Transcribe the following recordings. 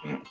En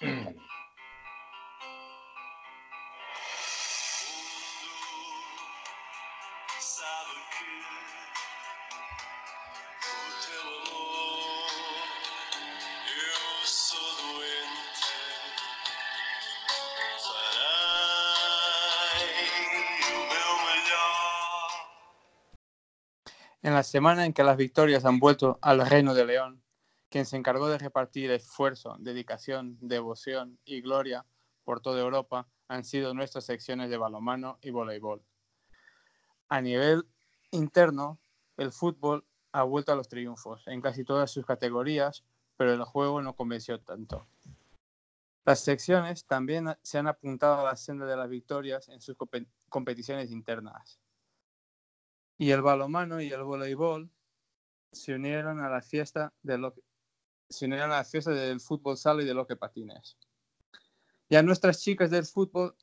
la semana en que las victorias han vuelto al Reino de León, quien se encargó de repartir esfuerzo, dedicación, devoción y gloria por toda Europa han sido nuestras secciones de balonmano y voleibol. A nivel interno, el fútbol ha vuelto a los triunfos en casi todas sus categorías, pero el juego no convenció tanto. Las secciones también se han apuntado a la senda de las victorias en sus competiciones internas y el balonmano y el voleibol se unieron a la fiesta de lo se unieron a la fiesta del fútbol sala y de lo que patines. Ya nuestras chicas del fútbol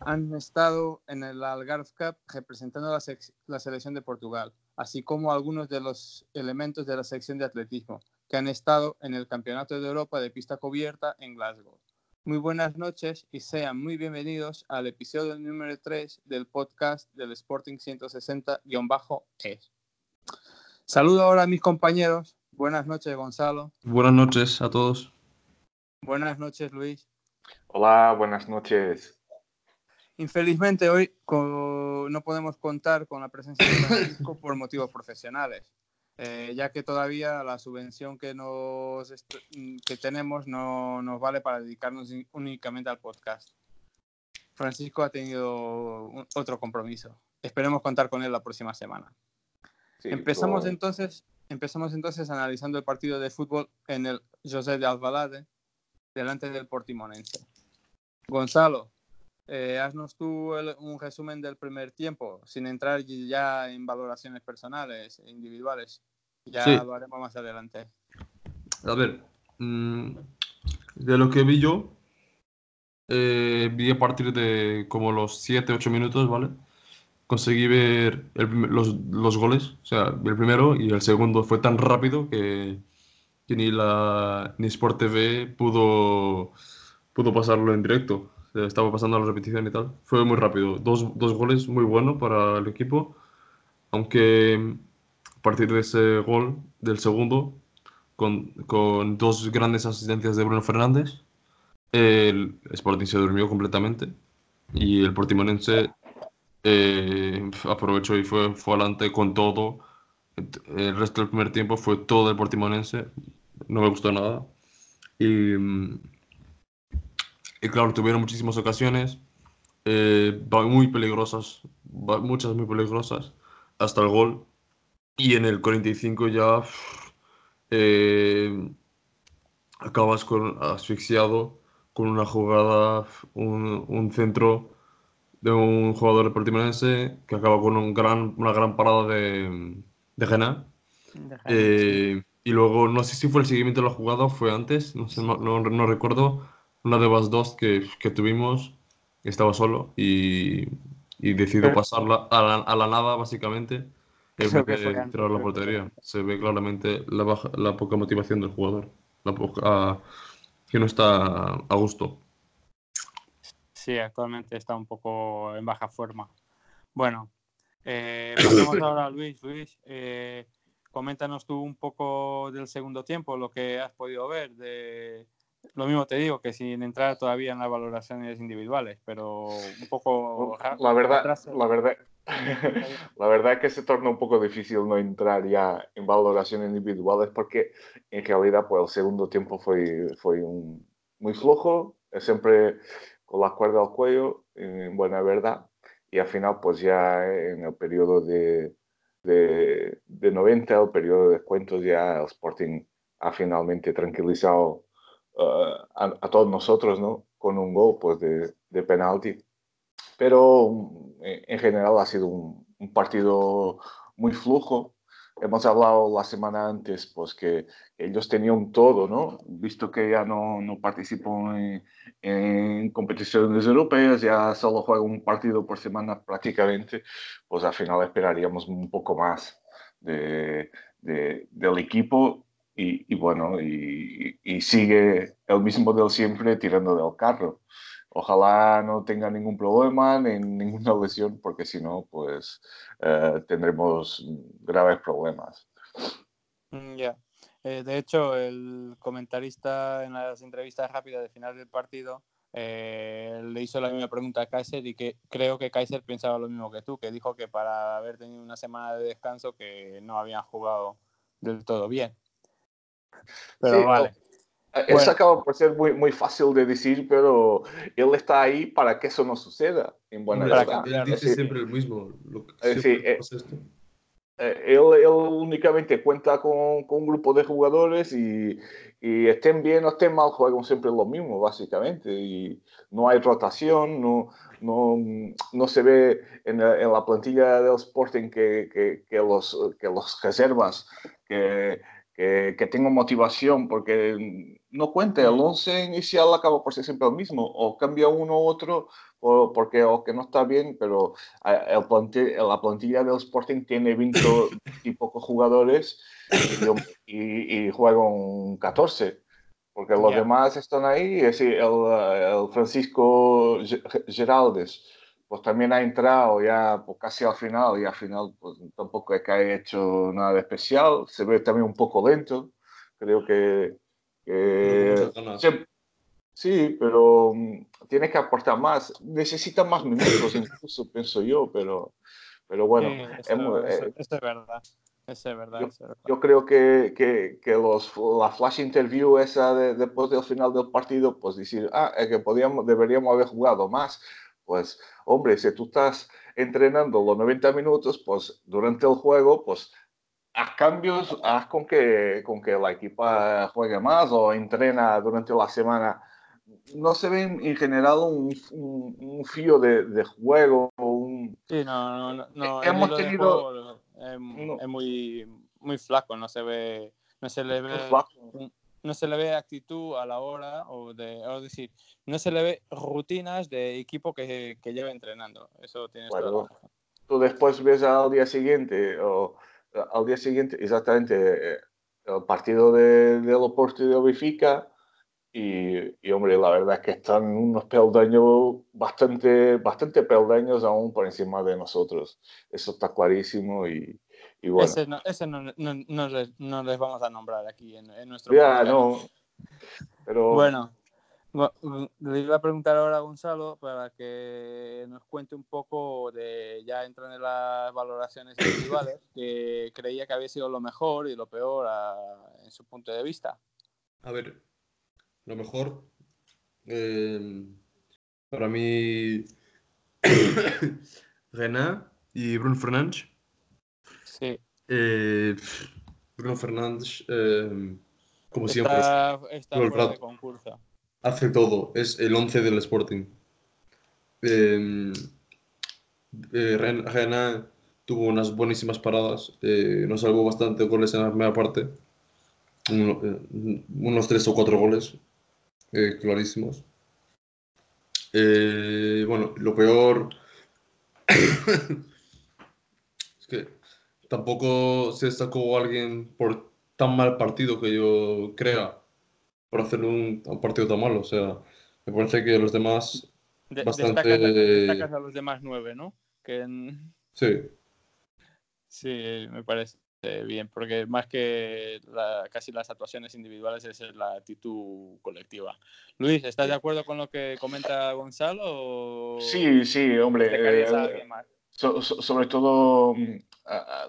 han estado en el Algarve Cup representando la, la selección de Portugal, así como algunos de los elementos de la sección de atletismo que han estado en el Campeonato de Europa de pista cubierta en Glasgow. Muy buenas noches y sean muy bienvenidos al episodio número 3 del podcast del Sporting 160-E. Saludo ahora a mis compañeros. Buenas noches, Gonzalo. Buenas noches a todos. Buenas noches, Luis. Hola, buenas noches. Infelizmente hoy no podemos contar con la presencia de Francisco por motivos profesionales. Eh, ya que todavía la subvención que, nos que tenemos no nos vale para dedicarnos únicamente al podcast. Francisco ha tenido otro compromiso. Esperemos contar con él la próxima semana. empezamos, entonces, empezamos entonces analizando el partido de fútbol en el José de Alvalade, delante del Portimonense. Gonzalo, eh, haznos tú un resumen del primer tiempo, sin entrar ya en valoraciones personales e individuales. Ya lo haremos más adelante. A ver, mm, de lo que vi yo, eh, vi a partir de como los 7-8 minutos, ¿vale? Conseguí ver los, los, goles, o sea, el primero y el segundo fue tan rápido que, que ni, la, ni Sport TV pudo, pudo pasarlo en directo. Estaba pasando la repetición y tal. Fue muy rápido. Dos, dos goles muy buenos para el equipo. Aunque a partir de ese gol del segundo, con, con dos grandes asistencias de Bruno Fernández, el Sporting se durmió completamente y el Portimonense eh, aprovechó y fue, fue adelante con todo. El resto del primer tiempo fue todo el Portimonense, no me gustó nada. Y, y claro, tuvieron muchísimas ocasiones, eh, muy peligrosas, muchas muy peligrosas, hasta el gol. Y en el 45 ya eh, acabas con, asfixiado con una jugada, un, centro de un jugador deportivo que acaba con un gran, una gran parada de, de Gena. Eh, y luego, no sé si fue el seguimiento de la jugada o fue antes, no, sé, no, recuerdo, una de las dos que, que tuvimos, estaba solo y, y decidió pasarla a la, a la nada, básicamente. Se ve claramente la, la poca motivación del jugador, la poca, que no está a gusto. Sí, actualmente está un poco en baja forma. Bueno, eh, pasamos ahora a Luis. Luis, eh, coméntanos tú un poco del segundo tiempo, lo que has podido ver. De... Lo mismo te digo, que sin entrar todavía en las valoraciones individuales, pero un poco... La verdad, la verdad, la verdad es que se torna un poco difícil no entrar ya en valoraciones individuales porque en realidad pues el segundo tiempo fue, fue un, muy flojo, siempre con la cuerda al cuello, en buena verdad, y al final pues ya en el periodo de, de, de 90, el periodo de descuentos, ya el Sporting ha finalmente tranquilizado uh, a, todos nosotros, ¿no? Con un gol pues de, de penalti pero eh, en general ha sido un, partido muy flujo. Hemos hablado la semana antes, pues que ellos tenían todo, ¿no? Visto que ya no, no participó en, competiciones europeas, ya solo juega un partido por semana prácticamente, pues al final esperaríamos un poco más de, del equipo y, bueno, y, y, sigue el mismo del siempre tirando del carro. Ojalá no tenga ningún problema ni ninguna lesión, porque si no, pues eh, tendremos graves problemas. Mm, ya. Eh, de hecho, el comentarista en las entrevistas rápidas de final del partido eh, le hizo la misma pregunta a Kaiser y que creo que Kaiser pensaba lo mismo que tú, que dijo que para haber tenido una semana de descanso que no habían jugado del todo bien. Pero vale. Eso acaba por ser muy, muy fácil de decir, pero él está ahí para que eso no suceda. En buena verdad. Él dice siempre el mismo. Lo eh, eh, él, él, únicamente cuenta con, con, un grupo de jugadores y, y, estén bien o estén mal, juegan siempre lo mismo, básicamente. Y no hay rotación, no, no, no se ve en la, en la, plantilla del Sporting que, que, que, los, que los reservas, que que, que tengo motivación, porque no cuenta, el 11 inicial acaba por ser siempre el mismo, o cambia uno u otro, o porque o que no está bien, pero el la plantilla del Sporting tiene 20 y pocos jugadores y, y, juegan 14 porque los demás están ahí, es el, el Francisco Geraldes, pues también ha entrado ya pues, casi al final y al final pues, tampoco es que haya hecho nada de especial. Se ve también un poco lento. Creo que... sí, pero um, tiene que aportar más. Necesita más minutos incluso, pienso yo, pero, pero bueno. eso, eh, es verdad. Es verdad, yo, yo, creo que, que, que, los, la flash interview esa de, después del final del partido, pues decir, ah, es que podíamos, deberíamos haber jugado más pues, hombre, si tú estás entrenando los 90 minutos, pues durante el juego, pues haz cambios, haz con que, con que la equipa juegue más o entrena durante la semana. No se ve en general un, un, fío de, de, juego. Un... Sí, no, no, no. Hemos tenido. es, muy, muy flaco, no se ve. No se le ve no se le ve actitud a la hora, o, de, o decir, no se le ve rutinas de equipo que, que lleva entrenando. Eso tienes bueno, Tú después ves al día siguiente, o al día siguiente, exactamente, eh, el partido de, de Loporto y de Benfica, y, y, hombre, la verdad es que están unos peldaños bastante, bastante peldaños aún por encima de nosotros. Eso está clarísimo y, ese, no, ese no, no, no, les, no, les, vamos a nombrar aquí en, en nuestro Ya, no. Pero... Bueno, le iba a preguntar ahora a Gonzalo para que nos cuente un poco de, ya entran en las valoraciones individuales, que creía que había sido lo mejor y lo peor a, en su punto de vista. A ver, lo mejor eh, para mí René y Bruno Fernández Sí. Eh, Bruno Fernández, eh, como está, siempre, está fuera de concurso. hace todo. Es el 11 del Sporting. Eh, eh tuvo unas buenísimas paradas. Eh, nos salvó bastante goles en la primera parte. Uno, eh, unos tres o cuatro goles clarísimos. bueno, lo peor es que tampoco se destacó alguien por tan mal partido que yo crea por hacer un, partido tan malo. O sea, me parece que los demás bastante... Destacas, a los demás nueve, ¿no? Que Sí. Sí, me parece bien, porque más que casi las actuaciones individuales es la actitud colectiva. Luis, ¿estás de acuerdo con lo que comenta Gonzalo? Sí, sí, hombre. Sobre todo mm,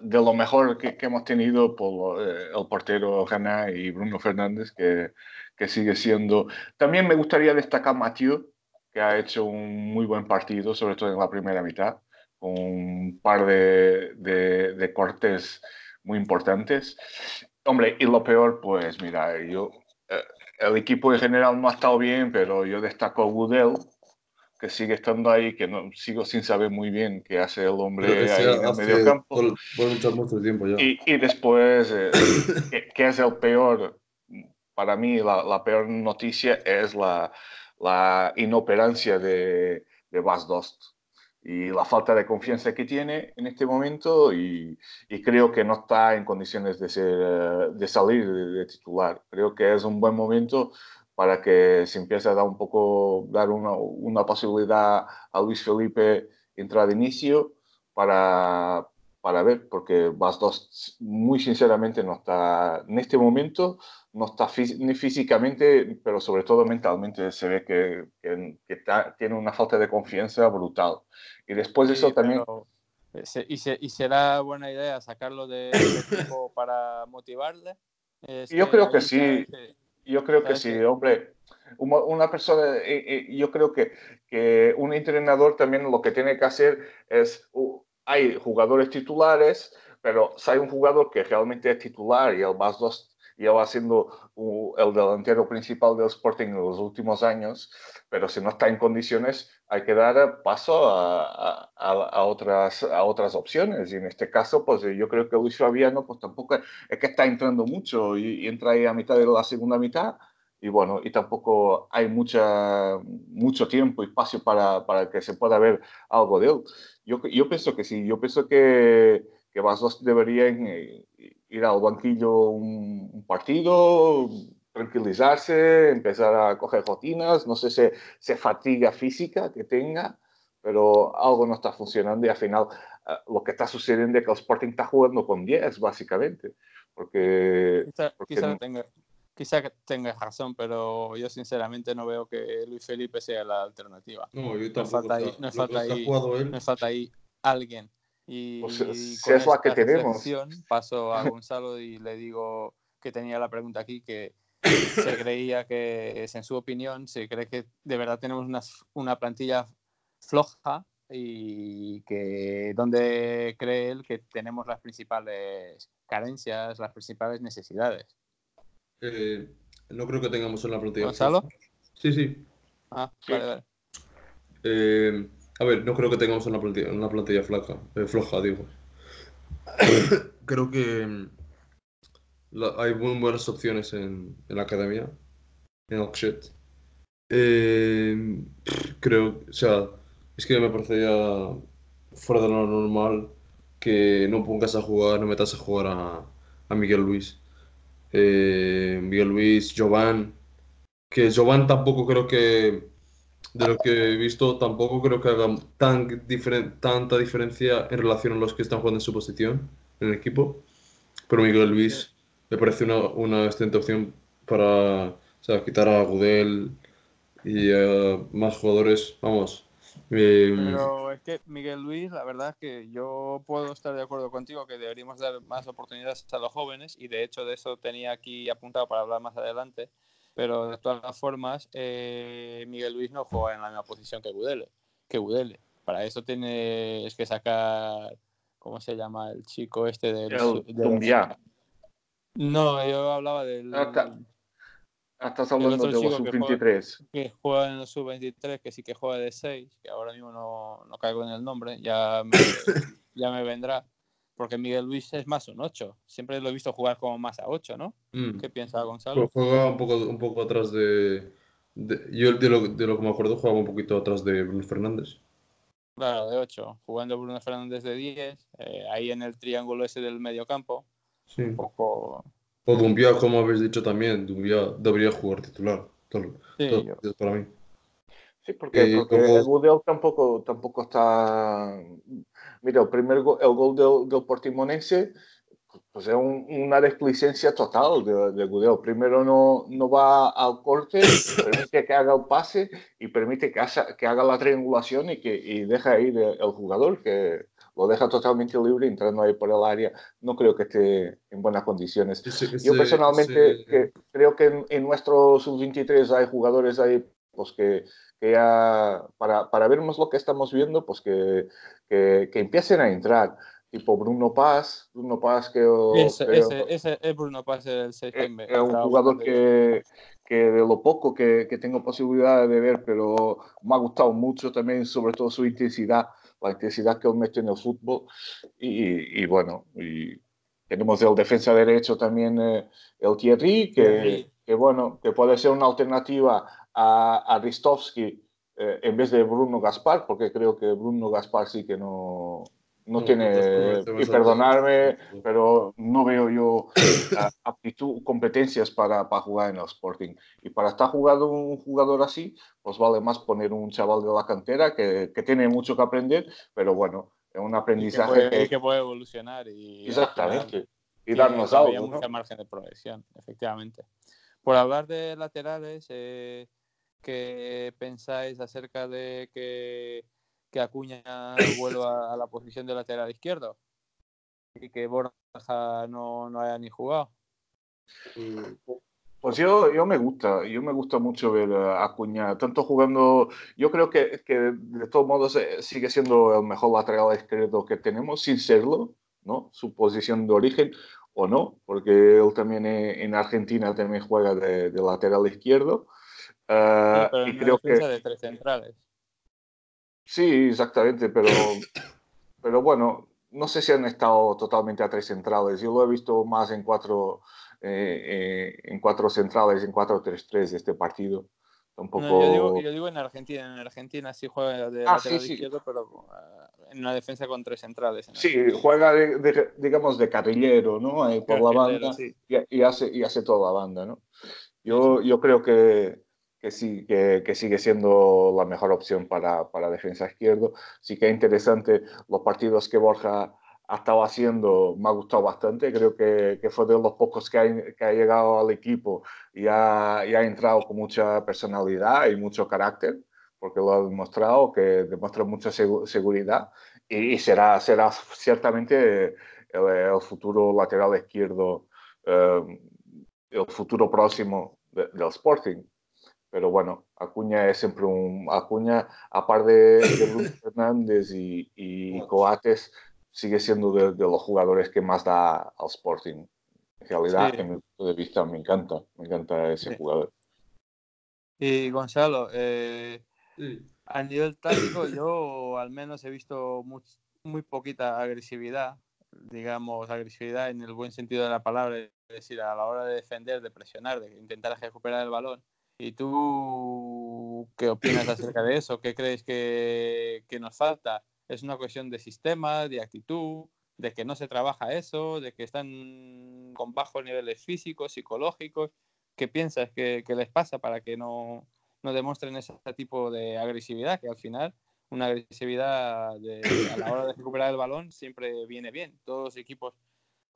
de lo mejor que, hemos tenido por eh, el portero Jana y Bruno Fernández, que, que, sigue siendo. También me gustaría destacar Mathieu, que ha hecho un muy buen partido, sobre todo en la primera mitad, con un par de, de, cortes muy importantes. Hombre, y lo peor, pues mira, yo, eh, el equipo en general no ha estado bien, pero yo destaco a Woodell, que sigue estando ahí, que no sigo sin saber muy bien qué hace el hombre ahí en el medio campo. mucho tiempo ya. Y, y después, eh, ¿qué, es el peor? Para mí, la, la peor noticia es la, la inoperancia de, de Bas Dost. y la falta de confianza que tiene en este momento y, creo que no está en condiciones de, ser, de salir de, titular. Creo que es un buen momento para que se empiece a dar un poco, dar una, una posibilidad a Luis Felipe entrar de inicio para, para ver, porque Bas 2 muy sinceramente no está, en este momento, no está ni físicamente, pero sobre todo mentalmente se ve que, que, tiene una falta de confianza brutal. Y después de eso también... Eh, ¿y, ¿Y será buena idea sacarlo de, equipo para motivarle? yo creo que sí, yo creo que sí, hombre. Una, persona, eh, eh, yo creo que, que un entrenador también lo que tiene que hacer es hay jugadores titulares, pero si hay un jugador que realmente es titular y el más dos lleva siendo el delantero principal del Sporting en los últimos años, pero si no está en condiciones, hay que dar paso a, a, otras, a otras opciones. Y en este caso, pues yo creo que Luis Fabiano, pues tampoco es que está entrando mucho y, y entra ahí a mitad de la segunda mitad. Y bueno, y tampoco hay mucha, mucho tiempo y espacio para, para que se pueda ver algo de él. Yo, yo pienso que sí, yo pienso que, que Vasos deberían eh, ir al banquillo un, partido, tranquilizarse, empezar a coger rutinas, no sé si, se fatiga física que tenga, pero algo no está funcionando y al final eh, lo que está sucediendo es que el Sporting está jugando con 10, básicamente. Porque, quizá, tenga, quizá tenga razón, pero yo sinceramente no veo que Luis Felipe sea la alternativa. No, yo tampoco. falta ahí, nos falta ahí, nos falta ahí alguien. Y, pues, si es la que tenemos. Paso a Gonzalo y le digo que tenía la pregunta aquí, que se creía que, es en su opinión, se cree que de verdad tenemos una, una plantilla floja y que donde cree él que tenemos las principales carencias, las principales necesidades. Eh, no creo que tengamos una plantilla. ¿Gonzalo? Sí, sí. Ah, vale, vale. Eh, a ver, no creo que tengamos una plantilla, una plantilla flaca, eh, floja, digo. creo que mm, hay muy buenas opciones en, la academia, en Oxford. creo, o sea, es que me parece ya fuera de lo normal que no pongas a jugar, no metas a jugar a, a Miguel Luis eh, Miguel Luis, Jovan, que Jovan tampoco creo que, de lo que he visto, tampoco creo que haga tan tanta diferencia en relación a los que están jugando en su posición en el equipo. Pero Miguel Luis me parece una, una excelente opción para quitar a Gudel y a más jugadores. Vamos, pero es que Miguel Luis, la verdad es que yo puedo estar de acuerdo contigo que deberíamos dar más oportunidades a los jóvenes y de hecho de eso tenía aquí apuntado para hablar más adelante. Pero de todas formas, eh, Miguel Luis no juega en la misma posición que Gudele. Que Gudele. Para eso tienes que sacar, ¿cómo se llama el chico este del... El, No, yo hablaba del... Ah, Ah, estás hablando de los sub-23. Que, juega en los sub-23, que sí que juega de 6, que ahora mismo no, no caigo en el nombre, ya me, ya me vendrá. Porque Miguel Luis es más un 8. Siempre lo he visto jugar como más a 8, ¿no? Mm. ¿Qué piensa Gonzalo? Pues juega un poco, un poco atrás de, Yo de lo, de lo que me acuerdo jugaba un poquito atrás de Bruno Fernández. Claro, de 8. Jugando Bruno Fernández de 10. Eh, ahí en el triángulo ese del medio campo. Sí. Un poco o Dumbia, como habéis dicho también, Dumbia debería jugar titular. Todo, sí, para mí. Sí, porque, eh, porque tampoco, tampoco está. Mira, el primer gol, el gol del, del Portimonense pues es una desplicencia total de, de Gudel. Primero no, no va al corte, permite que haga el pase y permite que, que haga la triangulación y que y deja ir el jugador, que lo deja totalmente libre entrando ahí por el área. No creo que esté en buenas condiciones. Yo personalmente creo que en, nuestro sub-23 hay jugadores ahí pues que, que ya, para, para ver más lo que estamos viendo, pues que, que, que empiecen a entrar tipo Bruno Paz, Bruno Paz que... Ese, ese, es Bruno Paz el 6 es, es un jugador que, que, de lo poco que, que, tengo posibilidad de ver, pero me ha gustado mucho también, sobre todo su intensidad la intensidad que él mete en el fútbol. Y, y bueno, y tenemos el defensa derecho también, eh, el Thierry, que, que, bueno, que puede ser una alternativa a, a Ristovski eh, en vez de Bruno Gaspar, porque creo que Bruno Gaspar sí que no, no, tiene, y perdonarme, pero no veo yo aptitud, competencias para, para, jugar en el Sporting. Y para estar jugando un jugador así, pues vale más poner un chaval de la cantera que, que tiene mucho que aprender, pero bueno, es un aprendizaje. Y que puede, que puede evolucionar. Y, Exactamente. Y, darnos algo. Había mucha margen de progresión, efectivamente. Por hablar de laterales, eh, ¿qué pensáis acerca de que que Acuña vuelva a la posición de lateral izquierdo y que Borja no, no haya ni jugado. Pues yo, yo me gusta, yo me gusta mucho ver a Acuña, tanto jugando, yo creo que, que de todos modos eh, sigue siendo el mejor lateral izquierdo que tenemos, sin serlo, ¿no? Su posición de origen o no, porque él también eh, en Argentina también juega de, lateral izquierdo. Uh, y creo que de tres centrales. Sí, exactamente, pero, pero bueno, no sé si han estado totalmente a tres centrales. Yo lo he visto más en cuatro, eh, eh, en cuatro centrales, en 4-3-3 de este partido. Un poco... yo, digo, yo, digo, en Argentina. En Argentina sí juega de ah, lateral izquierdo, pero uh, en una defensa con tres centrales. Sí, juega, de, digamos, de carrillero, ¿no? por la banda y, hace, y hace toda la banda, ¿no? Yo, yo creo que, que sí, que, sigue siendo la mejor opción para, para, defensa izquierdo. Sí que es interesante los partidos que Borja ha estado haciendo, me ha gustado bastante. Creo que, que fue de los pocos que ha, que ha llegado al equipo y ha, y ha, entrado con mucha personalidad y mucho carácter, porque lo ha demostrado, que demuestra mucha seguridad y, será, será ciertamente el, futuro lateral izquierdo, eh, el futuro próximo del Sporting pero bueno, Acuña es siempre un. Acuña, aparte de, Luis Fernández y, y, Coates, sigue siendo de, los jugadores que más da al Sporting. En realidad, en mi punto de vista, me encanta, me encanta ese jugador. Y Gonzalo, eh, a nivel táctico, yo al menos he visto muy, muy poquita agresividad, digamos, agresividad en el buen sentido de la palabra, es decir, a la hora de defender, de presionar, de intentar recuperar el balón ¿Y tú qué opinas acerca de eso? ¿Qué crees que, nos falta? ¿Es una cuestión de sistema, de actitud, de que no se trabaja eso, de que están con bajos niveles físicos, psicológicos? ¿Qué piensas que, que les pasa para que no, no, demuestren ese tipo de agresividad? Que al final una agresividad a la hora de recuperar el balón siempre viene bien. Todos los equipos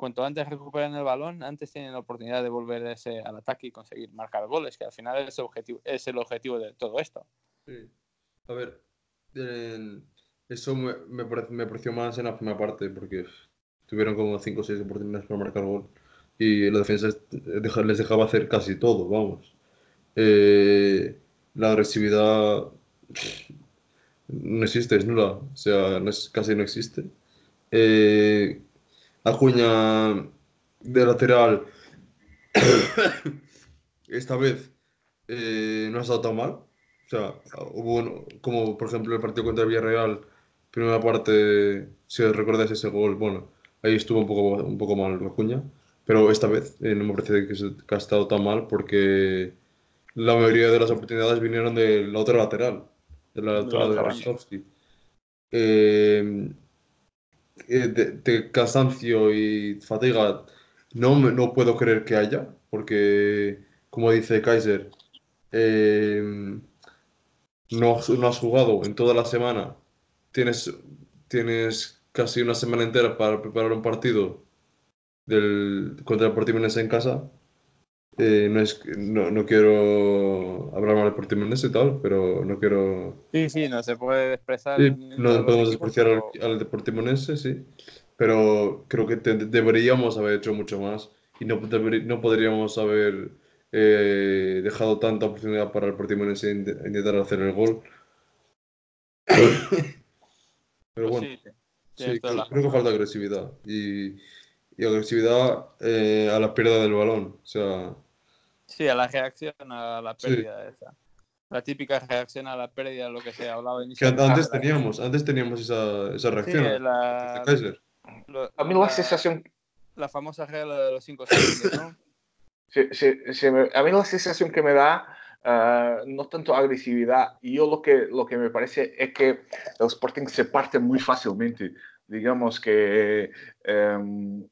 cuanto antes recuperan el balón, antes tienen la oportunidad de volver ese, al ataque y conseguir marcar goles, que al final es, objetivo, es el objetivo de todo esto. Sí. A ver, eso me, me, pareció más en la primera parte, porque tuvieron como 5 o 6 oportunidades para marcar gol y la defensa les dejaba hacer casi todo, vamos. Eh, la agresividad no existe, es nula, o sea, casi no existe. Eh, Acuña de lateral esta vez eh, no ha estado tan mal. O sea, hubo como por ejemplo el partido contra Villarreal, primera parte, si recordáis ese gol, bueno, ahí estuvo un poco, un poco mal Acuña. Pero esta vez eh, no me parece que, ha estado tan mal porque la mayoría de las oportunidades vinieron del otro lateral, de la lateral de Rostovsky. Eh, eh, de, cansancio y fatiga no, no puedo creer que haya, porque, como dice Kaiser, em, no, no, has jugado en toda la semana, tienes, tienes casi una semana entera para preparar un partido del, contra el Portimonense en casa eh, no, es, no, no, quiero hablar mal de Portimonense y tal, pero no quiero... Sí, sí, no se puede expresar... no podemos despreciar al, al Deportimonense, sí, pero creo que deberíamos haber hecho mucho más y no, no podríamos haber eh, dejado tanta oportunidad para el Portimonense intentar hacer el gol. pero pues bueno, sí, creo, que falta agresividad y, y agresividad eh, a la pérdida del balón, o sea Sí, a la reacción a la pérdida esa. La típica reacción a la pérdida, lo que se hablaba inicialmente. Que antes teníamos, antes teníamos esa, esa reacción. Sí, la, a mí la, sensación... La famosa regla de los cinco segundos, ¿no? Sí, sí, a mí la sensación que me da ah, no tanto agresividad. Y yo lo que, lo que me parece es que el Sporting se parte muy fácilmente. Digamos que, eh,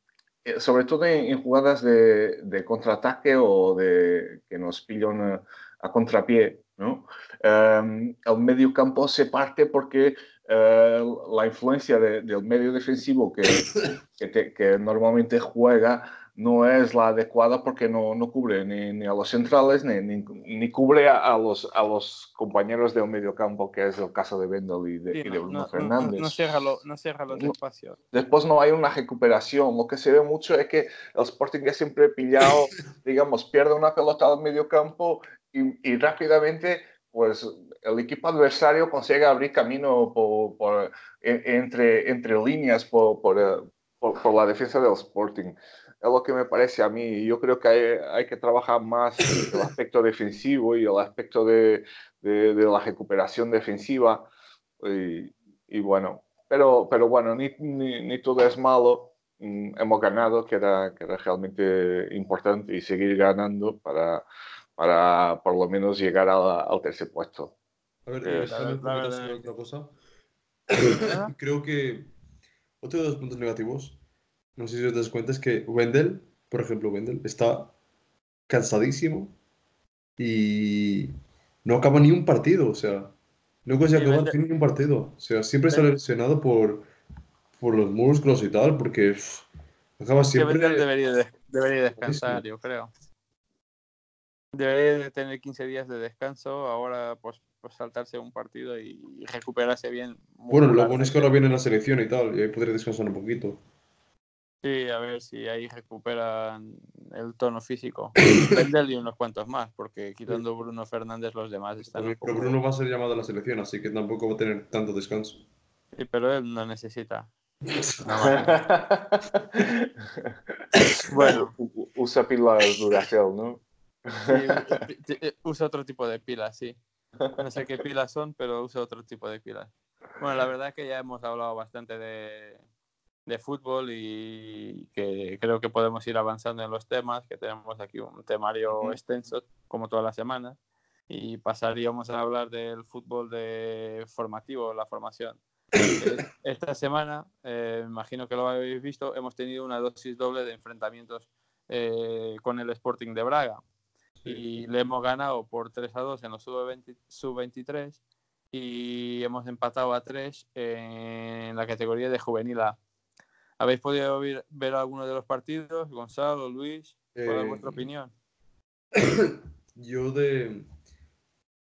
sobre todo en, jugadas de, de, contraataque o de que nos pillan a, contrapié, ¿no? Em, el medio campo se parte porque eh, la influencia del medio defensivo que, que, normalmente juega no es la adecuada porque no, no cubre ni, a los centrales ni, ni, cubre a, los, a los compañeros del medio campo, que es el caso de Wendel y de, Bruno Fernández. No, cierra, no cierra los espacios. Después no hay una recuperación. Lo que se ve mucho es que el Sporting es siempre pillado, digamos, pierde una pelota al medio campo y, y rápidamente pues el equipo adversario consigue abrir camino por, entre, entre líneas por, por, la defensa del Sporting. Es lo que me parece a mí. Yo creo que hay, hay que trabajar más el aspecto defensivo y el aspecto de, de, la recuperación defensiva. Y, y, bueno, pero, pero bueno, ni, ni, ni, todo es malo. Mm, hemos ganado, que era, que era realmente importante, y seguir ganando para, para por lo menos llegar al tercer puesto. A ver, eh, otra cosa. Creo que otro de los puntos negativos, no sé si os das cuenta, es que Wendell, por ejemplo, Wendell, está cansadísimo y no acaba ni un partido, o sea, no consigue acabar ni un partido. O sea, siempre está lesionado por, por los músculos y tal, porque acaba siempre. Debería, debería descansar, yo creo. Debería tener 15 días de descanso, ahora pues, pues saltarse un partido y, recuperarse bien. Bueno, lo bueno es que ahora viene la selección y tal, y ahí podría descansar un poquito. Sí, a ver si ahí recuperan el tono físico. Vendel y unos cuantos más, porque quitando Bruno Fernández los demás están... Pero, Bruno va a ser llamado a la selección, así que tampoco va a tener tanto descanso. Sí, pero él no necesita. bueno, usa pilas Duracell, ¿no? Eh, usa otro tipo de pilas, sí. No sé qué pilas son, pero usa otro tipo de pilas. Bueno, la verdad es que ya hemos hablado bastante de, de fútbol y que creo que podemos ir avanzando en los temas, que tenemos aquí un temario extenso, como todas las semanas, y pasaríamos a hablar del fútbol de formativo, la formación. Esta semana, eh, imagino que lo habéis visto, hemos tenido una dosis doble de enfrentamientos eh, con el Sporting de Braga y le hemos ganado por 3 a 2 en los sub-23 y hemos empatado a 3 en la categoría de juvenil A. ¿Habéis podido ver, ver alguno de los partidos? Gonzalo, Luis, ¿cuál es vuestra eh, opinión? Yo de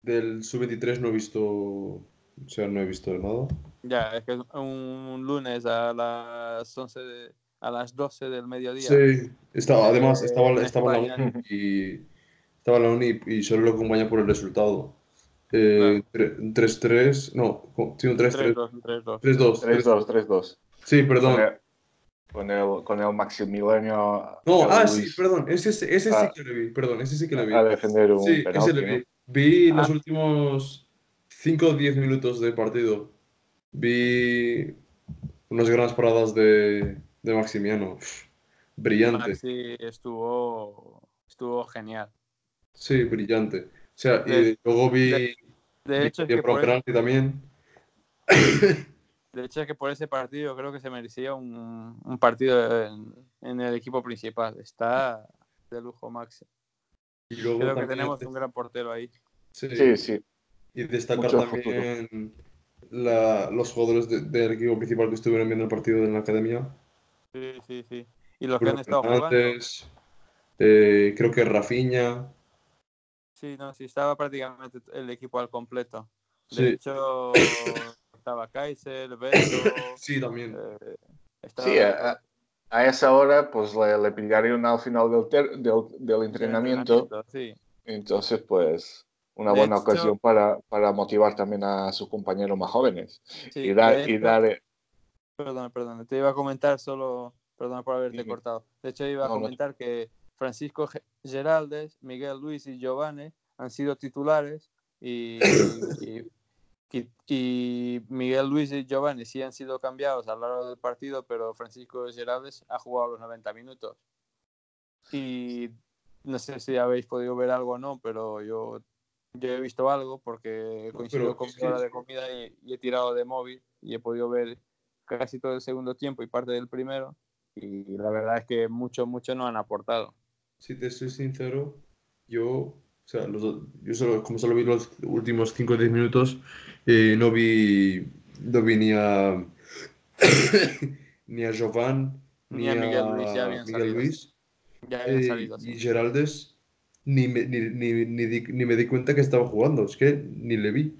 del sub-23 no he visto, o sea, no he visto nada. Ya, es que un lunes a las 11 de, a las 12 del mediodía. Sí, estaba, además estaba, estaba la y estaba la uni y solo lo acompaña por el resultado. 3-3, no, tiene un 3-3. 3-2. 3-2, 3-2. Sí, perdón. Con el, con el Maximiliano. No, ah, sí, perdón, ese, ese sí ah. que lo vi, perdón, ese sí que lo vi. A defender un sí, ese lo vi. Vi los ah. últimos 5 o 10 minutos del partido. Vi unas grandes paradas de, de Maximiano. Brillante. Sí, estuvo, estuvo genial. Sí, brillante. O sea, y luego vi. De, hecho, es que por también. De hecho, es que por ese partido creo que se merecía un, un partido en, el equipo principal. Está de lujo, Max. Y luego creo que tenemos un gran portero ahí. Sí, sí. Y destacar también la, los jugadores del equipo principal que estuvieron viendo el partido en la academia. Sí, sí, sí. Y los que han estado jugando. Eh, creo que Rafinha. Sí, no, sí, estaba prácticamente el equipo al completo. De hecho, estaba Kaiser, Beto. sí, también. Eh, Sí, a, esa hora, pues le, le pillaron al final del, del, del, entrenamiento. Sí. Entonces, pues, una buena ocasión para, para, motivar también a sus compañeros más jóvenes. y, dar, y dar. Perdón, perdón, te iba a comentar solo. Perdón por haberte cortado. De hecho, iba a comentar que Francisco Geraldes, Miguel Luis y Giovanni han sido titulares y, y, Miguel Luis y Giovanni sí han sido cambiados a lo largo del partido, pero Francisco Geraldes ha jugado los 90 minutos. Y no sé si habéis podido ver algo o no, pero yo Yo he visto algo porque coincido con mi hora de comida y, he tirado de móvil y he podido ver casi todo el segundo tiempo y parte del primero. Y la verdad es que mucho, mucho no han aportado. Si te soy sincero, yo, o sea, yo solo, como solo vi los últimos 5 o 10 minutos, eh, no vi, no vi ni a, ni a Jovan, ni, a Miguel Luis, ya habían Miguel Luis, ya habían eh, salido, y Geraldes ni me, ni, ni, ni, me di cuenta que estaba jugando, es que ni le vi.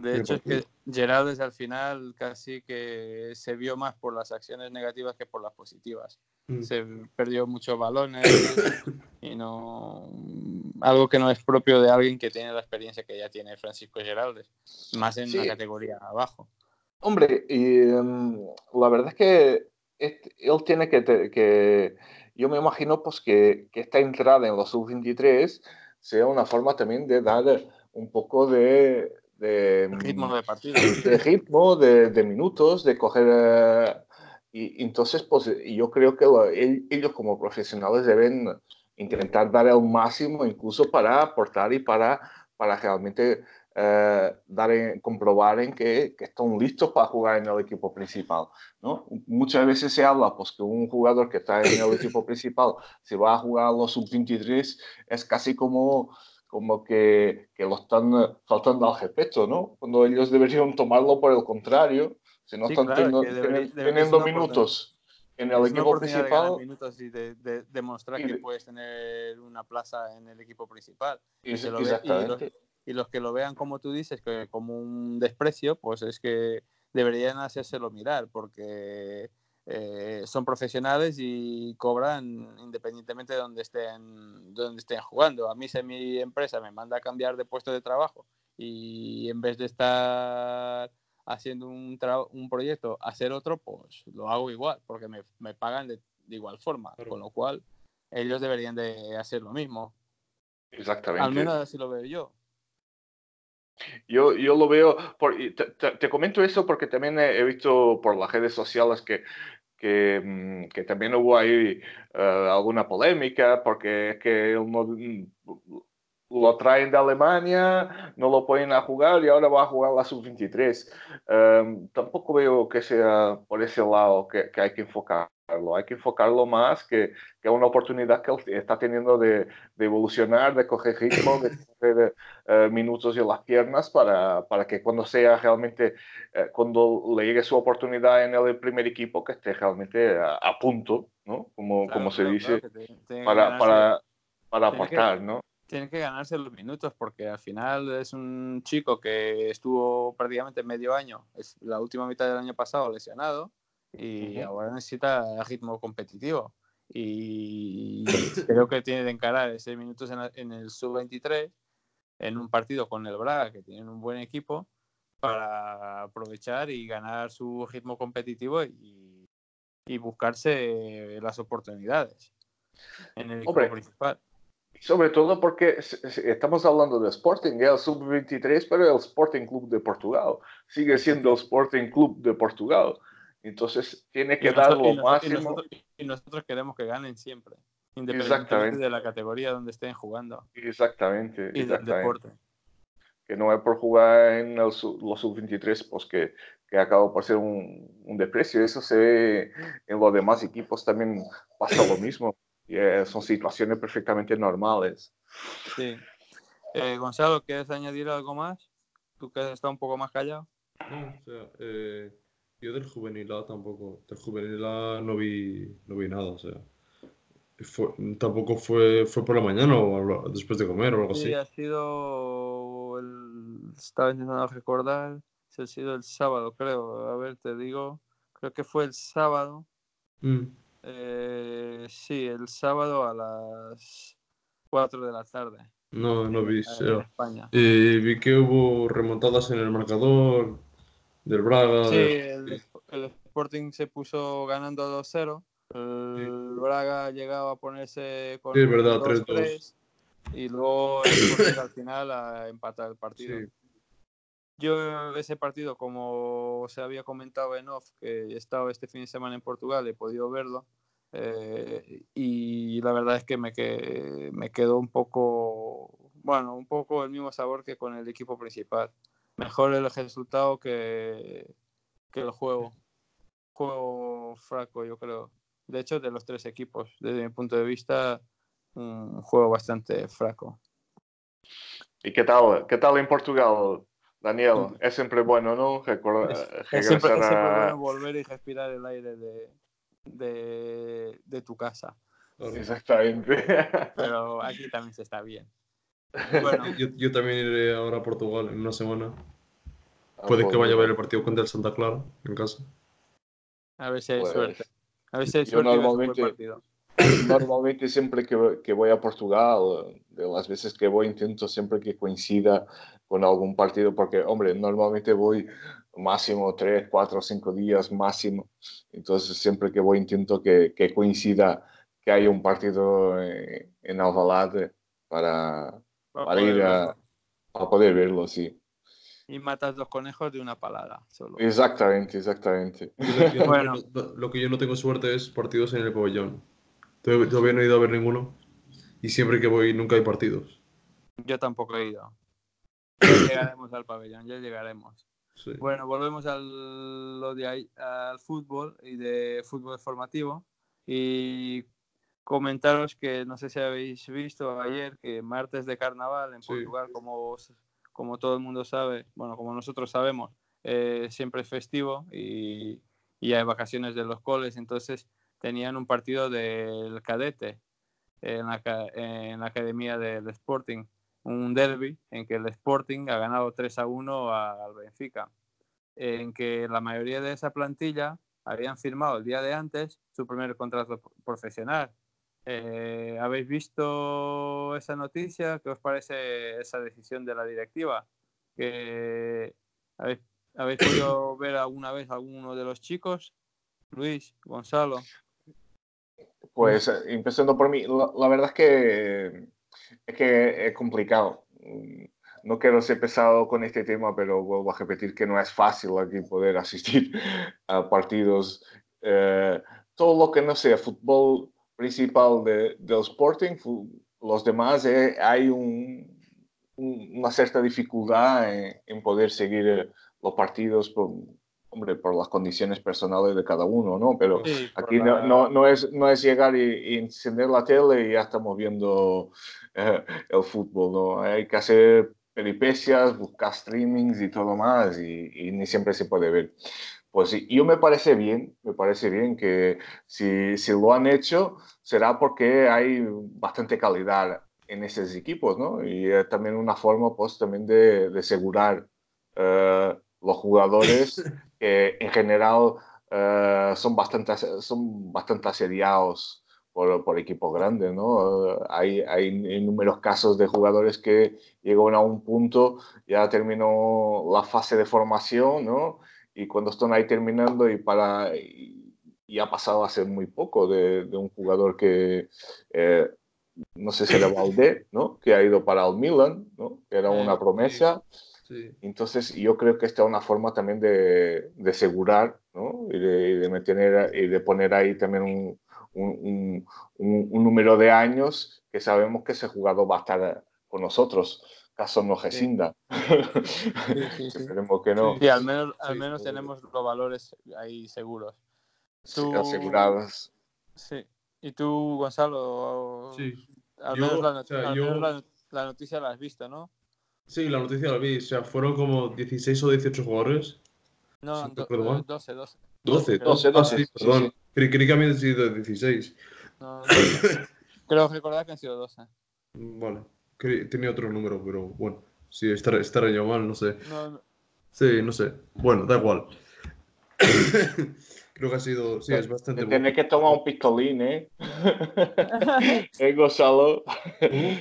De hecho, es que Gerard desde el final casi que se vio más por las acciones negativas que por las positivas. Mm. Se perdió muchos balones y no. Algo que no es propio de alguien que tiene la experiencia que ya tiene Francisco Geraldes, más en una categoría abajo. Hombre, y em, la verdad es que él tiene que, que yo me imagino pues, que, que esta entrada en los sub-23 sea una forma también de dar un poco de, de ritmo de partido. De ritmo, de, de minutos, de coger... Eh, y entonces, pues yo creo que ellos como profesionales deben intentar dar el máximo incluso para aportar y para, para realmente eh, dar comprobar en que, que, están listos para jugar en el equipo principal. ¿no? Muchas veces se habla pues, que un jugador que está en el equipo principal, si va a jugar a los sub-23, es casi como, como que, que, lo están faltando al respeto, ¿no? cuando ellos deberían tomarlo por el contrario, si no están teniendo, minutos en el equipo principal. De minutos y de, demostrar que puedes tener una plaza en el equipo principal. Y, se lo exactamente y los que lo vean como tú dices, que como un desprecio, pues es que deberían hacérselo mirar, porque eh, son profesionales y cobran independientemente de donde estén, donde estén jugando. A mí si mi empresa me manda a cambiar de puesto de trabajo y en vez de estar haciendo un, un proyecto, hacer otro, pues lo hago igual, porque me, me pagan de, de, igual forma, con lo cual ellos deberían de hacer lo mismo. Exactamente. Al menos así lo veo yo. Yo, yo lo veo, por, te, te, comento eso porque también he, visto por las redes sociales que, que, mm, que también hubo ahí uh, alguna polémica porque es que no, mm, lo traen de Alemania, no lo ponen a jugar y ahora va a jugar la sub-23. Um, tampoco veo que sea por ese lado que, que hay que enfocar hay que enfocarlo más que, que una oportunidad que está teniendo de, de evolucionar, de coger ritmo, de coger eh, minutos en las piernas para, para, que cuando sea realmente, eh, cuando le llegue su oportunidad en el primer equipo, que esté realmente a, punto, ¿no? Como, como se dice, para, para, para aportar, ¿no? Tiene que ganarse los minutos porque al final es un chico que estuvo prácticamente medio año, es la última mitad del año pasado lesionado y ahora necesita ritmo competitivo. Y creo que tiene de encarar ese minutos en, el sub-23 en un partido con el Braga, que tienen un buen equipo, para aprovechar y ganar su ritmo competitivo y, y buscarse las oportunidades en el equipo principal. Sobre todo porque estamos hablando de Sporting, el sub-23, pero el Sporting Club de Portugal sigue siendo el Sporting Club de Portugal. Entonces tiene que dar lo máximo. Y nosotros, queremos que ganen siempre, independientemente de la categoría donde estén jugando. Exactamente. Y del deporte. Que no es por jugar en los sub-23, pues que, que acaba por ser un, un deprecio. Eso se ve en los demás equipos también pasa lo mismo. Y, eh, son situaciones perfectamente normales. Sí. Eh, Gonzalo, ¿quieres añadir algo más? Tú que has estado un poco más callado. No, o sea, eh, yo del juvenil tampoco. Del juvenil no vi, no vi nada, o sea. tampoco fue, fue por la mañana o después de comer o algo así. Sí, ha sido. El, estaba intentando recordar. Si ha sido el sábado, creo. A ver, te digo. Creo que fue el sábado. Mm. Eh, sí, el sábado a las 4 de la tarde. No, no vi. Eh, vi que hubo remontadas en el marcador del Braga. Sí, el, Sporting se puso ganando 2-0. El Braga llegaba a ponerse con sí, verdad, 3-2. Y luego el Sporting al final a empatar el partido. Yo ese partido, como se había comentado en off, que he estado este fin de semana en Portugal, he podido verlo. Eh, y la verdad es que me, que me quedó un poco bueno, un poco el mismo sabor que con el equipo principal. Mejor el resultado que, que el juego. Juego fraco, yo creo. De hecho, de los tres equipos, desde mi punto de vista, un juego bastante fraco. ¿Y qué tal, qué tal en Portugal, Daniel? Es siempre bueno, ¿no? Recordar, es, siempre, es siempre bueno volver y respirar el aire de, de, de tu casa. Exactamente. Pero aquí también se está bien. Bueno. Yo, yo, también iré ahora a Portugal en una semana. Ah, Puede que vaya a ver el partido contra el Santa Clara en casa. A ver si hay pues, suerte. A ver si hay suerte. Normalmente, partido. normalmente siempre que, que, voy a Portugal, de las veces que voy, intento siempre que coincida con algún partido, porque, hombre, normalmente voy máximo tres, cuatro, cinco días máximo. Entonces, siempre que voy, intento que, que coincida que haya un partido en, en Alvalade para, para, ir a, a, poder verlo, sí. Y matas los conejos de una palada solo. Exactamente, exactamente. bueno. lo, que yo no tengo suerte es partidos en el pabellón. Todavía no he ido a ver ninguno. Y siempre que voy nunca hay partidos. Yo tampoco he ido. Ya llegaremos al pabellón, ya llegaremos. Bueno, volvemos al, lo de al fútbol y de fútbol formativo. Y comentaros que no sé si habéis visto ayer que martes de carnaval en Portugal, como, como todo el mundo sabe, bueno, como nosotros sabemos, eh, siempre es festivo y, y, hay vacaciones de los coles, entonces tenían un partido del cadete en la, en la academia del Sporting, un derby en que el Sporting ha ganado 3 a 1 al Benfica, en que la mayoría de esa plantilla habían firmado el día de antes su primer contrato profesional eh, ¿Habéis visto esa noticia? ¿Qué os parece esa decisión de la directiva? ¿Que habéis, podido ver alguna vez a alguno de los chicos? Luis, Gonzalo. Pues eh, empezando por mí, la, verdad es que es que es complicado. No quiero ser pesado con este tema, pero vuelvo a repetir que no es fácil aquí poder asistir a partidos. Eh, todo lo que no sea fútbol principal de, del Sporting, los demás eh, hay un, una cierta dificultad en, poder seguir eh, los partidos por, hombre, por las condiciones personales de cada uno, ¿no? Pero aquí no, no, no, es, no es llegar y, encender la tele y ya estamos viendo eh, el fútbol, ¿no? Hay que hacer peripecias, buscar streamings y todo más y, y ni siempre se puede ver. Pues sí, yo me parece bien, me parece bien que si, si lo han hecho será porque hay bastante calidad en esos equipos, ¿no? Y es también una forma, pues, también de, de asegurar uh, los jugadores que en general uh, son, bastante, son bastante asediados por, por equipos grandes, ¿no? Hay, hay inúmeros casos de jugadores que llegan a un punto, ya terminó la fase de formación, ¿no? Y cuando están ahí terminando y para y, ha pasado hace muy poco de, de un jugador que eh, no sé si era Valdé, ¿no? que ha ido para el Milan, ¿no? que era una promesa. Sí. Entonces, yo creo que esta es una forma también de, de asegurar ¿no? y, de, de, meter, y de poner ahí también un, un, un, un, número de años que sabemos que ese jugador va a estar con nosotros caso no rescinda. Sí. Sí, Esperemos que no. Sí, al menos, al menos tenemos los valores ahí seguros. ¿Tú... asegurados. Sí. ¿Y tú, Gonzalo? Sí. Al menos, la, o sea, yo... la, la, noticia la has visto, ¿no? Sí, la noticia la vi. O sea, fueron como 16 o 18 jugadores. No, do, 12, 12. 12, 12, 12. Ah, sí, perdón. Creí, creí que habían sido 16. No, Creo recordar que han sido 12. Vale tenía otro número, pero bueno, si estará, estará yo mal, no sé. Sí, no sé. Bueno, da igual. Creo que ha sido, sí, es bastante Tiene que tomar un pistolín, ¿eh? ¿Eh, Gonzalo?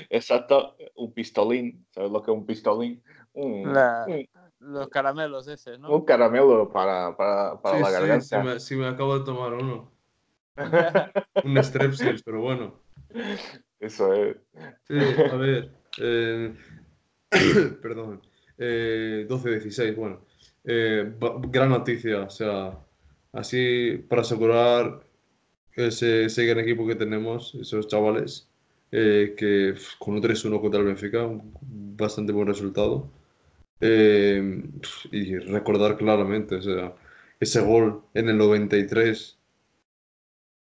Exacto, un pistolín. ¿Sabes lo que es un pistolín? Un, la, un, los caramelos ese, ¿no? Un caramelo para, para, para sí, la garganta. Sí, si me, si me acabo de tomar uno. un Strepsils, pero bueno. Eso es. Sí, a ver. Eh, perdón. Eh, 12-16, bueno. Eh, gran noticia, o sea, así para asegurar ese, ese gran equipo que tenemos, esos chavales, eh, que con un 3-1 contra el Benfica, un bastante buen resultado. Eh, y recordar claramente, o sea, ese gol en el 93,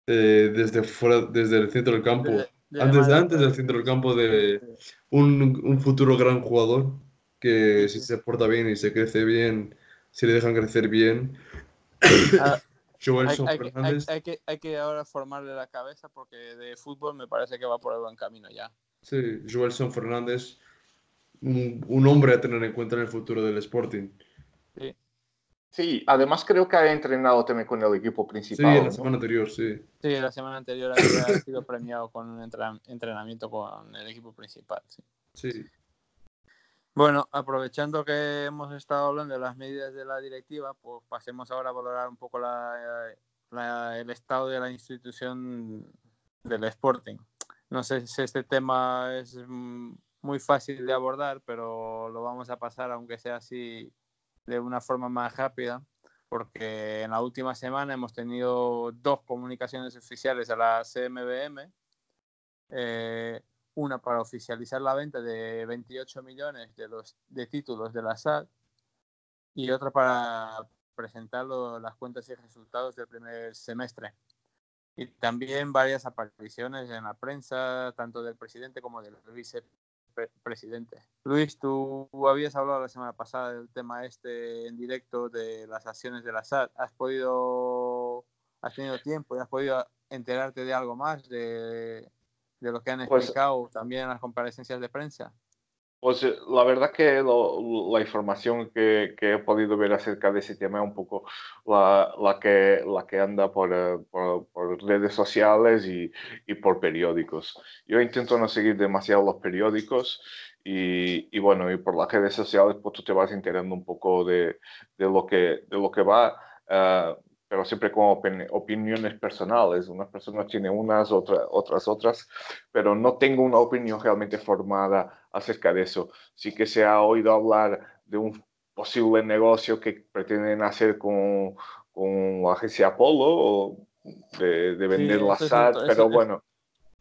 eh, desde, fuera, desde el centro del campo, antes, de, antes del centro del campo de un, un futuro gran jugador que si se porta bien y se crece bien, si le dejan crecer bien. Ah, hay, que, hay que ahora formarle la cabeza porque de fútbol me parece que va por el buen camino ya. Sí, Joelson Fernández, un, un, hombre a tener en cuenta en el futuro del Sporting. Sí. Sí, además creo que ha entrenado también con el equipo principal. Sí, la semana anterior, sí. Sí, la semana anterior había sido premiado con un entrenamiento con el equipo principal. Sí. sí. Bueno, aprovechando que hemos estado hablando de las medidas de la directiva, pues pasemos ahora a valorar un poco el estado de la institución del Sporting. No sé si este tema es muy fácil de abordar, pero lo vamos a pasar, aunque sea así, de una forma más rápida, porque en la última semana hemos tenido dos comunicaciones oficiales a la CMBM. Eh, una para oficializar la venta de 28 millones de, los, de títulos de la SAT y otra para presentar las cuentas y resultados del primer semestre. Y también varias apariciones en la prensa, tanto del presidente como del vicepresidente. Luis, tú habías hablado la semana pasada del tema este en directo de las acciones de la SAT. ¿Has podido, has tenido tiempo y has podido enterarte de algo más de, de lo que han pues explicado también en las comparecencias de prensa? Pues eh, la verdad que la información que, que, he podido ver acerca de ese tema es un poco la, la que, la que anda por, eh, por, por redes sociales y, y, por periódicos. Yo intento no seguir demasiado los periódicos y, y, bueno, y por las redes sociales pues tú te vas enterando un poco de, de lo, que, de lo que va. Uh, pero siempre con opiniones personales. Unas personas tienen unas, otras otras otras, pero no tengo una opinión realmente formada acerca de eso. Sí que se ha oído hablar de un posible negocio que pretenden hacer con, con la agencia Apolo o de, de vender la SAT, pero bueno.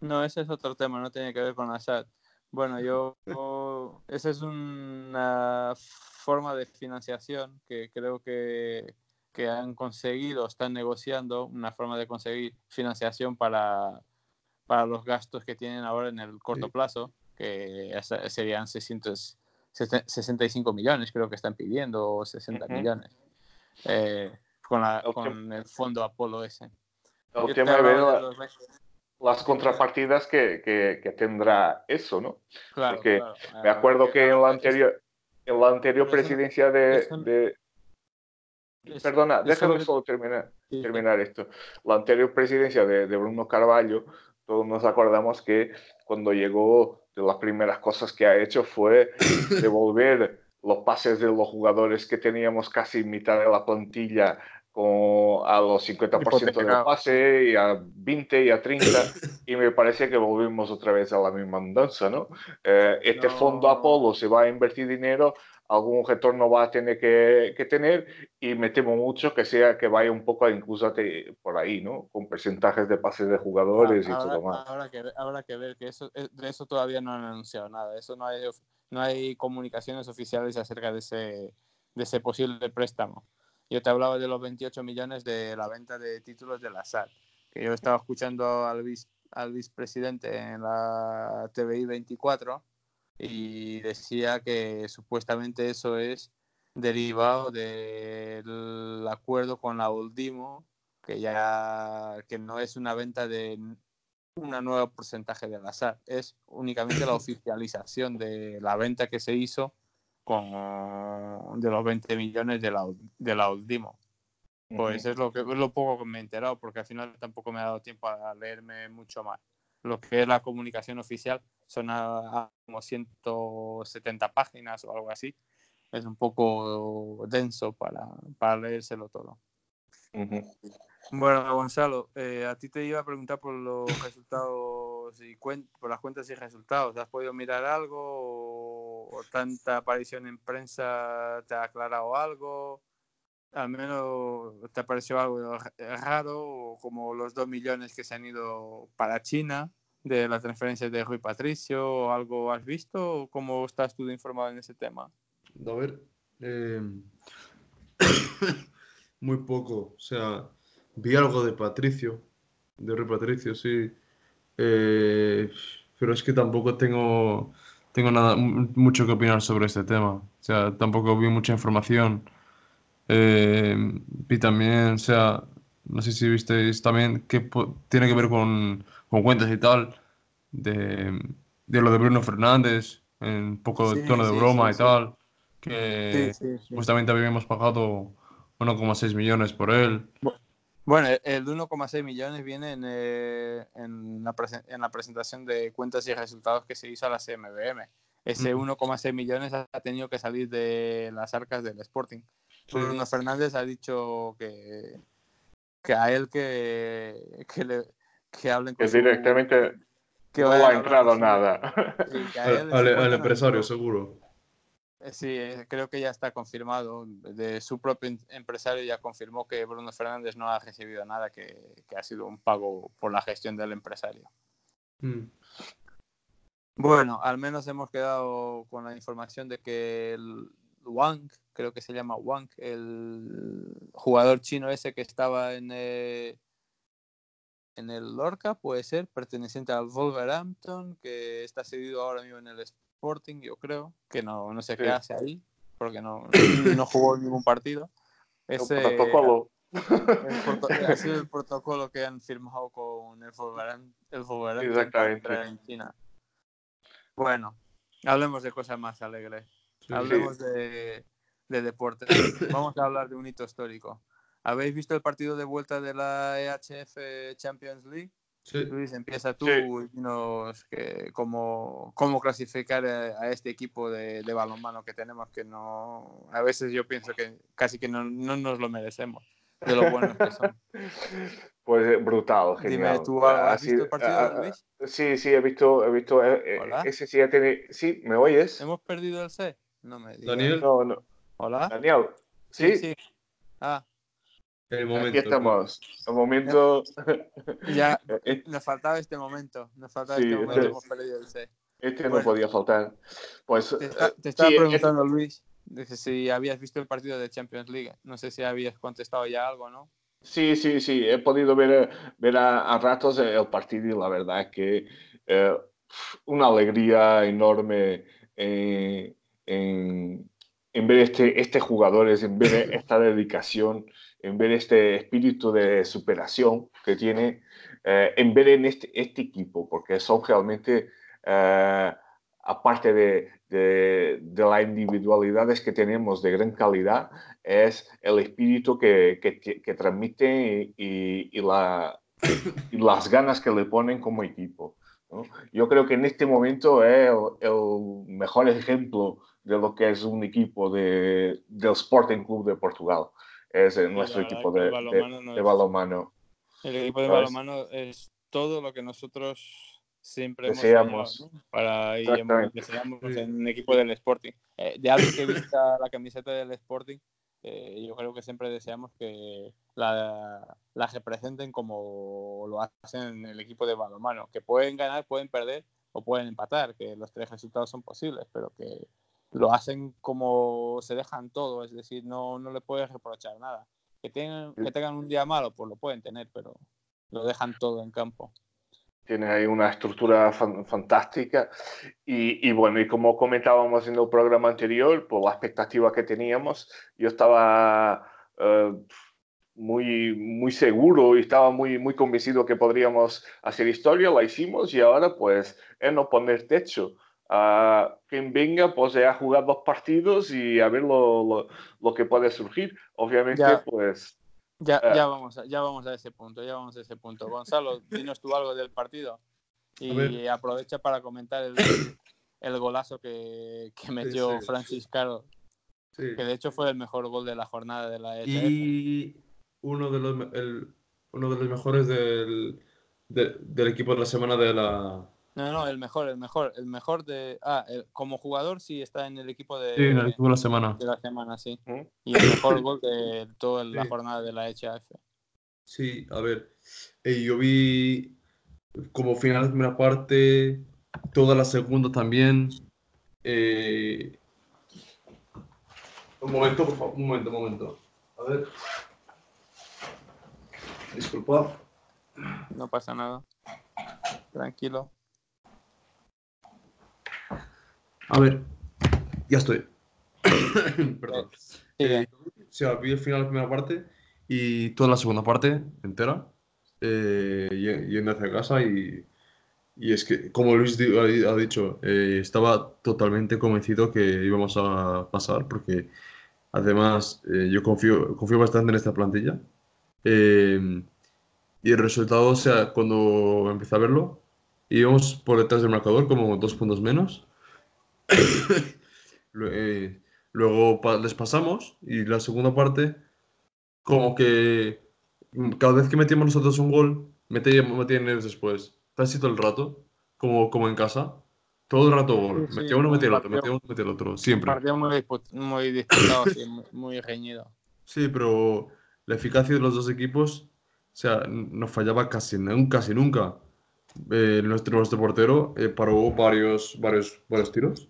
no, ese es otro tema, no tiene que ver con la SAT. Bueno, yo, esa es una forma de financiación que creo que que han conseguido, están negociando una forma de conseguir financiación para, para los gastos que tienen ahora en el corto plazo, que serían 665 millones, creo que están pidiendo, o 60 millones, eh, con, la, con el fondo Apolo S. El tema de las contrapartidas que, que, tendrá eso, ¿no? Claro, Porque me acuerdo que en la anterior, en la anterior presidencia de, Perdona, déjame solo terminar, terminar esto. La anterior presidencia de, Bruno Carvalho, todos nos acordamos que cuando llegó, de las primeras cosas que ha hecho fue devolver los pases de los jugadores que teníamos casi mitad de la plantilla con, a los 50% del pase y a 20 y a 30 y me parece que volvimos otra vez a la misma andanza, ¿no? Eh, este fondo Apolo se va a invertir dinero algún retorno va a tener que, que, tener y me temo mucho que sea que vaya un poco incluso por ahí, ¿no? Con porcentajes de pases de jugadores y todo más. Ahora que, ahora que ver que eso, eh, de eso todavía no han anunciado nada, eso no hay, no hay comunicaciones oficiales acerca de ese, de ese posible préstamo. Yo te hablaba de los 28 millones de la venta de títulos de la SAT, que yo estaba escuchando al, vice, al vicepresidente en la TVI 24 y decía que supuestamente eso es derivado del acuerdo con la Uldimo, que ya que no es una venta de una nueva porcentaje del azar, es únicamente la oficialización de la venta que se hizo con de los 20 millones de la, de la Uldimo. Pues es lo que es lo poco que me he enterado, porque al final tampoco me ha dado tiempo a leerme mucho más. Lo que es la comunicación oficial son a, como 170 páginas o algo así. Es un poco denso para, para leérselo todo. Bueno, Gonzalo, eh, a ti te iba a preguntar por los resultados y por las cuentas y resultados. ¿Has podido mirar algo o, tanta aparición en prensa te ha aclarado algo? Al menos te pareció algo raro, como los dos millones que se han ido para China de las transferencias de Rui Patricio o algo has visto? ¿Cómo estás tú informado en ese tema? A ver, eh, muy poco. O sea, vi algo de Patricio, de Rui Patricio, sí. Eh, pero es que tampoco tengo, tengo nada, mucho que opinar sobre este tema. O sea, tampoco vi mucha información. Eh, vi también, o sea, no sé si visteis también que tiene que ver con, con cuentas y tal, de, de, lo de Bruno Fernández, en un poco de tono de broma y tal, que justamente habíamos pagado 1,6 millones por él. Bueno, el 1,6 millones viene en, eh, en, la en, la presentación de cuentas y resultados que se hizo a la CMBM. Ese 1,6 millones ha tenido que salir de las arcas del Sporting. Bruno Fernández ha dicho que, que a él que, que, le, que hablen con que directamente que no ha entrado nada. al, empresario, seguro. Eh, sí, eh, creo que ya está confirmado. De su propio empresario ya confirmó que Bruno Fernández no ha recibido nada, que, que ha sido un pago por la gestión del empresario. Mm. Bueno, al menos hemos quedado con la información de que el Wang, creo que se llama Wang, el jugador chino ese que estaba en, eh, en el Lorca, puede ser, perteneciente al Wolverhampton, que está cedido ahora mismo en el Sporting, yo creo, que no, no sé qué hace ahí, porque no, no jugó ningún partido. Ese, el protocolo. ha sido el protocolo que han firmado con el Wolverhampton, el Exactamente. en China. Bueno, hablemos de cosas más alegres. Hablemos de, de deporte. Vamos a hablar de un hito histórico. ¿Habéis visto el partido de vuelta de la EHF Champions League? Sí. Luis, empieza tú y dinos que, cómo, cómo, clasificar a, este equipo de, de, balonmano que tenemos, que no, a veces yo pienso que casi que no, no nos lo merecemos, de lo buenos que son. Pues eh, brutal, genial. Dime, ¿tú has visto el partido, uh, Luis? Sí, sí, he visto, he visto, eh, eh, ese sí ya tiene, sí, ¿me oyes? ¿Hemos perdido el C? No me digas. Daniel. No, no. Hola. Daniel. Sí, sí. sí. Ah, el momento. Aquí estamos. El momento. Ya, eh, nos faltaba este momento. Nos faltaba este momento. Este, hemos perdido el C. Este no podía faltar. Pues, te, está, te estaba sí, preguntando, es... Luis, si habías visto el partido de Champions League. No sé si habías contestado ya algo, ¿no? Sí, sí, sí. He podido ver, ver a, a ratos el partido y la verdad es que eh, una alegría enorme en, en, en ver este, este jugadores, en ver esta dedicación en ver este espíritu de superación que tiene, eh, en ver en este, este equipo, porque son realmente, eh, aparte de, de, de, las individualidades que tenemos de gran calidad, es el espíritu que, que, que transmite y, y, la, y, las ganas que le ponen como equipo. ¿no? Yo creo que en este momento es el, el, mejor ejemplo de lo que es un equipo de, del Sporting Club de Portugal es nuestro equipo de, de, balonmano. El equipo de balonmano es todo lo que nosotros siempre deseamos ¿no? para y deseamos en un equipo del Sporting. Eh, de alguien que vista la camiseta del Sporting, eh, yo creo que siempre deseamos que la, la, representen como lo hacen en el equipo de balonmano, que pueden ganar, pueden perder o pueden empatar, que los tres resultados son posibles, pero que lo hacen como se dejan todo, es decir, no, no le puedes reprochar nada. Que tengan, que tengan un día malo, pues lo pueden tener, pero lo dejan todo en campo. Tiene ahí una estructura fan, fantástica y, y, bueno, y como comentábamos en el programa anterior, por la expectativa que teníamos, yo estaba uh, muy, muy seguro y estaba muy, muy convencido que podríamos hacer historia, la hicimos y ahora pues es no poner techo a quien venga pues a jugar dos partidos y a ver lo, lo, lo que puede surgir. Obviamente, ya, pues... Ya, uh, ya, vamos a, ya vamos a ese punto, ya vamos a ese punto. Gonzalo, dinos tú algo del partido y aprovecha para comentar el, el golazo que, que metió sí, sí. Francis Caro, sí. que de hecho fue el mejor gol de la jornada de la ESF. Y uno de los, el, uno de los mejores del, de, del equipo de la semana de la, no, no, el mejor, el mejor, el mejor de. Ah, el, como jugador sí está en el equipo de. Sí, en el equipo de la semana. De la semana, sí. ¿Mm? Y el mejor gol de toda la sí. jornada de la HF. Sí, a ver. Eh, yo vi. como final de primera parte, toda la segunda también. Eh, un momento, por favor, un momento, un momento. A ver. Disculpa. No pasa nada. Tranquilo. A ver, ya estoy. Perdón. Eh, o sea, vi el final de la primera parte y toda la segunda parte entera, eh, yendo hacia casa y, y, es que, como Luis ha dicho, eh, estaba totalmente convencido que íbamos a pasar porque además eh, yo confío, confío bastante en esta plantilla. y el resultado, o sea, cuando empecé a verlo, íbamos por detrás del marcador como dos puntos menos. Luego les pasamos y la segunda parte, como que cada vez que metíamos nosotros un gol, metían, metían ellos después. Casi todo el rato, como, como en casa. Todo el rato gol. metía uno, metía el otro, metía uno, metía el otro. Siempre. Partido muy, muy disputado, muy reñido. Sí, pero la eficacia de los dos equipos, o sea, no fallaba casi, casi nunca. Eh, nuestro, nuestro portero eh, paró varios, varios, varios tiros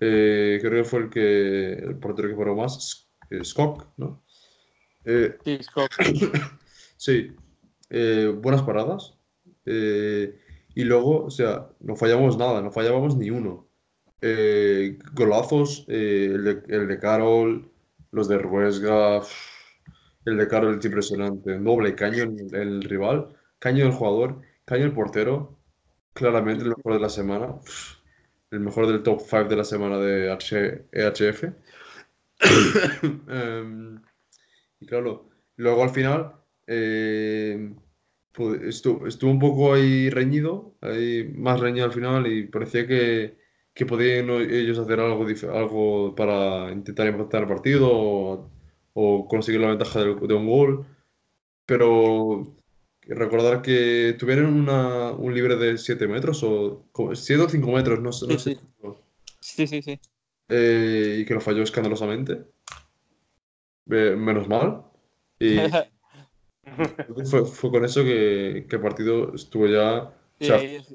eh, creo que fue el que el portero que paró más, Skok, ¿no? Eh, sí, Skok. sí, eh, buenas paradas. y luego, o sea, no fallamos nada, no fallábamos ni uno. golazos, el de, el, de, Carol, los de Ruesga, el de Carol es impresionante. Doble caño el, el rival, caño el jugador, caño el portero. Claramente el mejor de la semana el mejor del top 5 de la semana de EHF. Em, y claro, luego al final eh, estuvo, estuvo, un poco ahí reñido, ahí más reñido al final y parecía que, que podían ellos hacer algo, algo para intentar empatar el partido o, o conseguir la ventaja de, de un gol. Pero recordar que tuvieron una, un libre de 7 metros o 7 o 5 metros, no, no sé. Sí, sí, sí. Eh, y que lo falló escandalosamente. menos mal. Y fue, fue, con eso que, que, el partido estuvo ya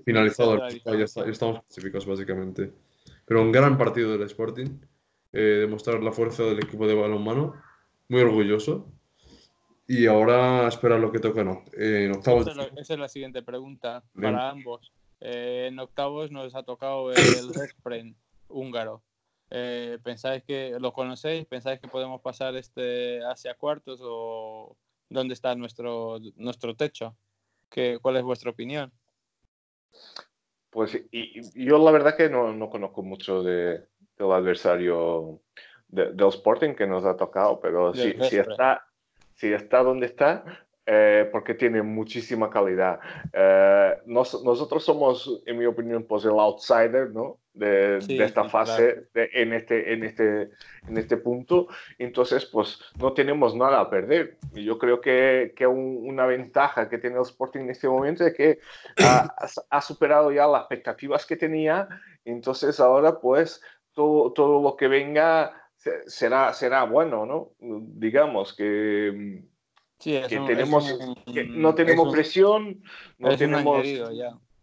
finalizado. Ya, estamos clasificados básicamente. Pero un gran partido del Sporting. Eh, demostrar la fuerza del equipo de balonmano. Muy orgulloso. Y ahora espera lo que toca en, octavos. Esa es, la, siguiente pregunta para ambos. Eh, en octavos nos ha tocado el Respren húngaro. Eh, ¿Pensáis que lo conocéis? ¿Pensáis que podemos pasar este hacia cuartos o dónde está nuestro, nuestro techo? ¿Qué, ¿Cuál es vuestra opinión? Pues y, yo la verdad que no, no conozco mucho de, del adversario del Sporting que nos ha tocado, pero si, si, está, si está donde está, eh, porque tiene muchísima calidad. Eh, nosotros somos, en mi opinión, pues el outsider, ¿no? De, esta fase en, este, en, este, en este punto. Entonces, pues no tenemos nada a perder. Y yo creo que, que una ventaja que tiene el Sporting en este momento es que ha, ha, superado ya las expectativas que tenía. Entonces, ahora, pues, todo, todo lo que venga será, será bueno, ¿no? Digamos que, que tenemos, no tenemos presión, no tenemos...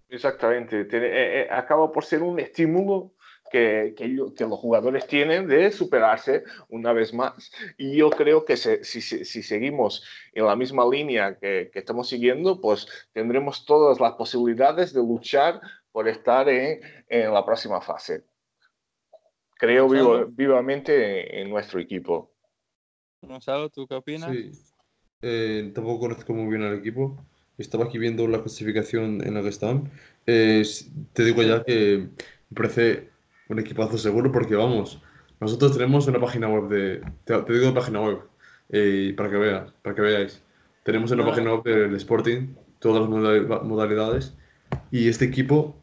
Exactamente, eh, eh, acaba por ser un estímulo que, que, los jugadores tienen de superarse una vez más. Y yo creo que si, si, seguimos en la misma línea que, que, estamos siguiendo, pues tendremos todas las posibilidades de luchar por estar en, en la próxima fase creo vivo, vivamente en, nuestro equipo. Gonzalo, ¿tú qué opinas? Sí, eh, tampoco conozco muy bien al equipo. Estaba aquí viendo la clasificación en la que están. Eh, te digo ya que me parece un equipazo seguro porque vamos, nosotros tenemos una página web de... Te, digo página web, eh, para, que veas, para que veáis. Tenemos una página web del Sporting, todas las modalidades, y este equipo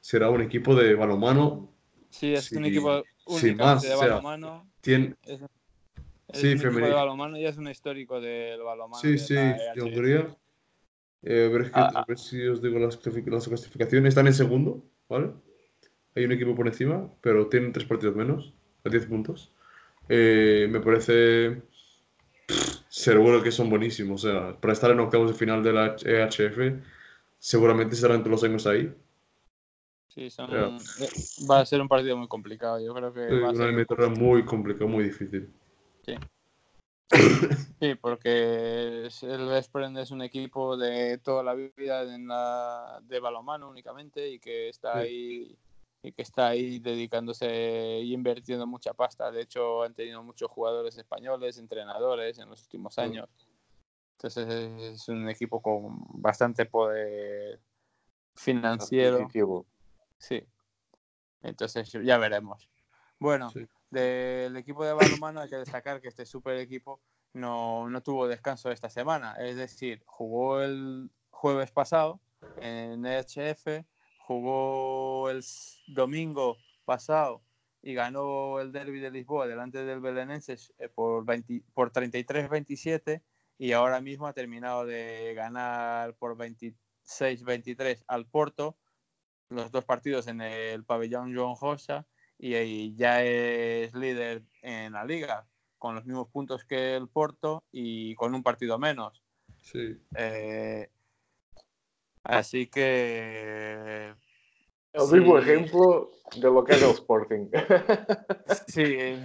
será un equipo de balonmano. Sí, es un equipo sin más, de balonmano. tiene... Es, sí, un de balonmano y es un histórico del balonmano. Sí, sí, de Hungría. Eh, a, ver, que, ah, a, ver, si os digo las, las, clasificaciones. Están en segundo, ¿vale? Hay un equipo por encima, pero tienen tres partidos menos, a 10 puntos. Eh, me parece seguro que son buenísimos. O sea, para estar en octavos de final de la EHF seguramente estarán todos los años ahí. Sí, va a ser un partido muy complicado. Yo creo que va a una eliminatoria muy complicado, muy difícil. Sí. Sí, porque el Vespren es un equipo de toda la vida en la, de balonmano únicamente y que está ahí y que está ahí dedicándose y invirtiendo mucha pasta. De hecho, han tenido muchos jugadores españoles, entrenadores en los últimos años. Entonces es un equipo con bastante poder financiero. Sí. Entonces ya veremos. Bueno, del equipo de balonmano hay que destacar que este super equipo no, no tuvo descanso esta semana. Es decir, jugó el jueves pasado en EHF, jugó el domingo pasado y ganó el derby de Lisboa delante del Belenenses eh, por, por 33-27 y ahora mismo ha terminado de ganar por 26-23 al Porto, los dos partidos en el pabellón Joan Josa y, ya es líder en la liga con los mismos puntos que el Porto y con un partido menos. Sí. Eh, así que el mismo ejemplo de lo que es el Sporting. sí,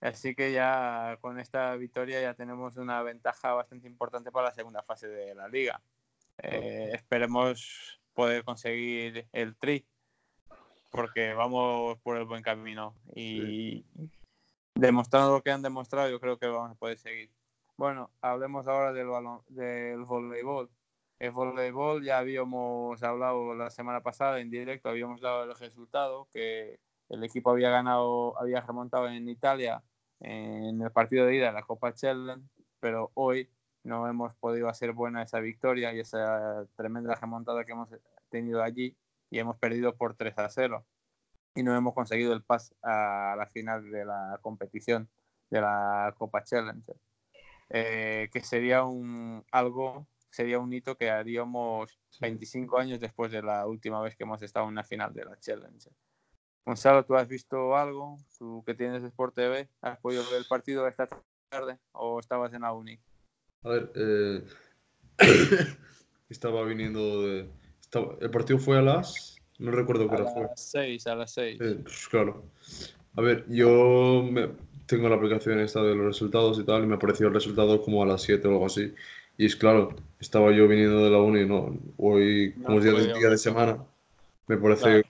así que ya con esta victoria ya tenemos una ventaja bastante importante para la segunda fase de la liga. Eh, esperemos poder conseguir el tri, porque vamos por el buen camino y demostrando lo que han demostrado, yo creo que vamos a poder seguir. Bueno, hablemos ahora del, balón, del voleibol. El voleibol ya habíamos hablado la semana pasada en directo, habíamos dado el resultado que el equipo había ganado, había remontado en Italia en el partido de ida de la Copa Challenge, pero hoy no hemos podido hacer buena esa victoria y esa tremenda remontada que hemos tenido allí y hemos perdido por 3 a 0 y no hemos conseguido el pas a la final de la competición de la Copa Challenge, eh, que sería un algo sería un hito que haríamos 25 años después de la última vez que hemos estado en una final de la Challenge. Gonzalo, ¿tú has visto algo? ¿Tú que tienes Sport TV? ¿Has podido ver el partido esta tarde o estabas en la uni? A ver, eh, estaba viniendo de... el partido fue a las... No recuerdo qué hora fue. A las 6, a las 6. Eh, pues claro. A ver, yo tengo la aplicación esta de los resultados y tal, y me apareció el resultado como a las 7 o algo así. Y es claro, estaba yo viniendo de la uni, ¿no? Hoy, como es día, de, día de semana, me parece,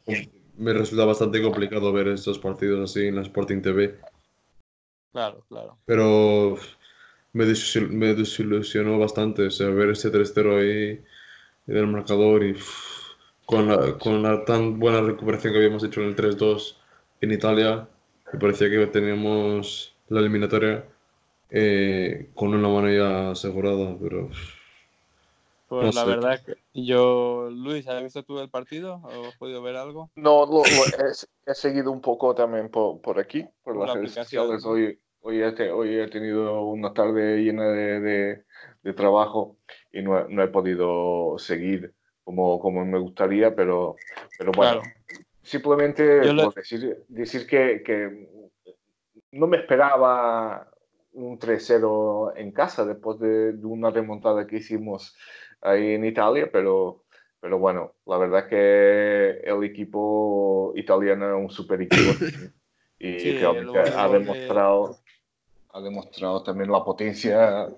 me resulta bastante complicado ver estos partidos así en la Sporting TV. Claro, claro. Pero me, me desilusionó bastante, o sea, ver ese 3-0 ahí del marcador y con, la, con la tan buena recuperación que habíamos hecho en el 3-2 en Italia, me parecía que teníamos la eliminatoria eh, con una mano ya asegurada, pero... Pues la verdad que yo, Luis, ¿has visto tú el partido o has podido ver algo? No, lo, he, seguido un poco también por, por aquí, por, las redes sociales. Hoy, hoy, he, hoy he tenido una tarde llena de, de, trabajo y no, no, he podido seguir como, como me gustaría, pero, pero bueno, simplemente decir, decir que, que no me esperaba un 3-0 en casa después de, una remontada que hicimos ahí en Italia, pero, pero bueno, la verdad es que el equipo italiano es un super equipo y realmente ha demostrado, ha demostrado también la potencia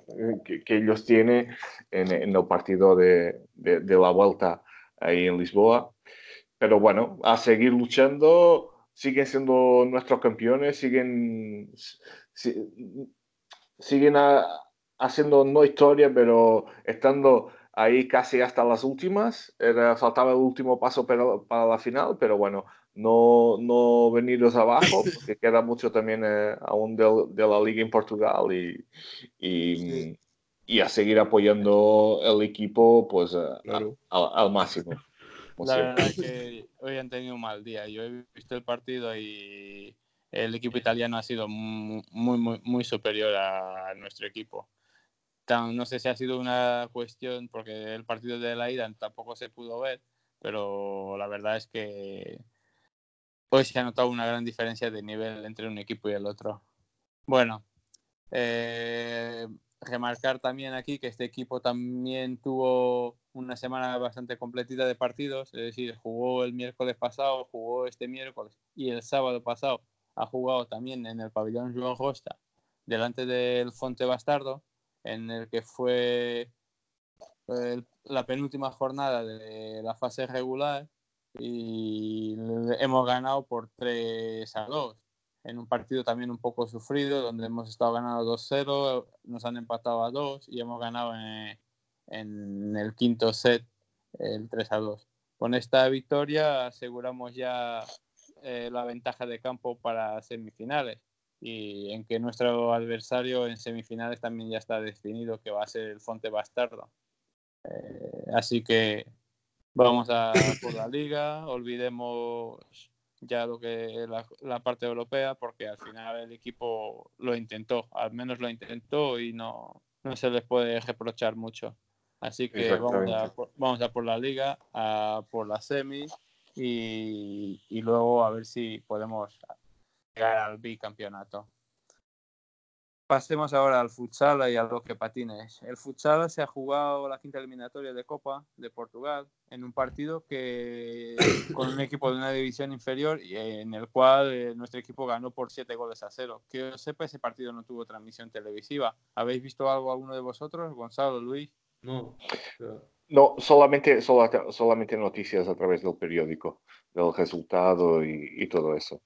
que, que ellos tienen en, en, el partido de, de, de la vuelta ahí en Lisboa. Pero bueno, a seguir luchando, siguen siendo nuestros campeones, siguen siguen haciendo no historia, pero estando ahí casi hasta las últimas. Era, faltaba el último paso para, para la final, pero bueno, no, no veniros abajo, porque queda mucho también eh, aún de, de, la liga en Portugal y, y, y, a seguir apoyando el equipo pues al máximo. La verdad es que hoy han tenido un mal día. Yo he visto el partido y el equipo italiano ha sido muy, muy, muy superior a nuestro equipo. No sé si ha sido una cuestión, porque el partido de la ida tampoco se pudo ver, pero la verdad es que hoy se ha notado una gran diferencia de nivel entre un equipo y el otro. Bueno, eh, remarcar también aquí que este equipo también tuvo una semana bastante completita de partidos, es decir, jugó el miércoles pasado, jugó este miércoles y el sábado pasado ha jugado también en el pabellón Joan Costa delante del Fonte Bastardo, en el que fue la penúltima jornada de la fase regular y hemos ganado por 3 a 2 en un partido también un poco sufrido donde hemos estado ganando 2-0, nos han empatado a 2 y hemos ganado en, en el quinto set el 3 a 2. Con esta victoria aseguramos ya eh, la ventaja de campo para semifinales y en que nuestro adversario en semifinales también ya está definido que va a ser el Fonte Bastardo. Eh, así que vamos a por la liga, olvidemos ya lo que la, la, parte europea porque al final el equipo lo intentó, al menos lo intentó y no, no se les puede reprochar mucho. Así que vamos a, vamos a por la liga, a por la semi y, y luego a ver si podemos llegar al bicampeonato. Pasemos ahora al futsal y a lo que patines. El futsal se ha jugado la quinta eliminatoria de Copa de Portugal en un partido que con un equipo de una división inferior y en el cual eh, nuestro equipo ganó por siete goles a cero. Que yo sepa, ese partido no tuvo transmisión televisiva. ¿Habéis visto algo alguno de vosotros, Gonzalo, Luis? No. No, solamente, solamente noticias a través del periódico, del resultado y, todo eso.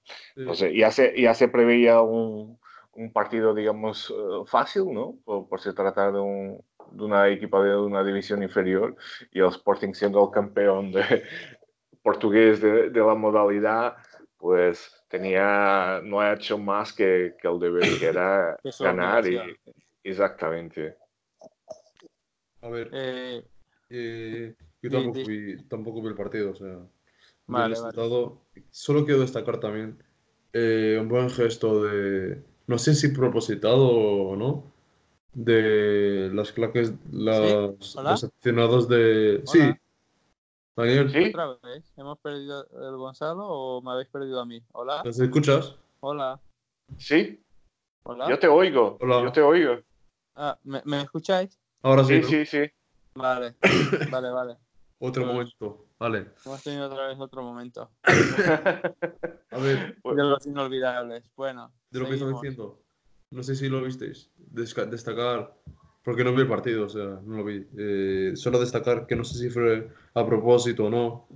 Sí. ya se, ya se preveía un, un partido, digamos, eh, fácil, ¿no? Por, se tratar de, un, de, una equipa de una división inferior y el Sporting siendo el campeón de, portugués de, de, la modalidad, pues tenía, no ha hecho más que, que el deber que era ganar y exactamente. A ver, eh, eh, yo tampoco vi, tampoco vi, el partido, o sea, vale, vale. solo quiero destacar también eh, un buen gesto de no sé si propositado o no, de las claques, las, ¿Sí? los aficionados de... Hola. Sí, Daniel. ¿Sí? ¿Otra vez? ¿Hemos perdido el Gonzalo o me habéis perdido a mí? Hola. ¿Nos escuchas? Hola. Sí. Hola. Yo te oigo. Hola. Yo te oigo. Ah, ¿me, ¿me escucháis? Ahora sí. Sí, ¿no? sí, sí. Vale, vale, vale. Otro Pues- momento. Vale. Hemos tenido otra vez otro momento. A ver, De los inolvidables. Bueno, de lo que estaba seguimos. diciendo. No sé si lo visteis. Desca- destacar. Porque no vi el partido, o sea, no lo vi. Eh, solo destacar que no sé si fue a propósito o no.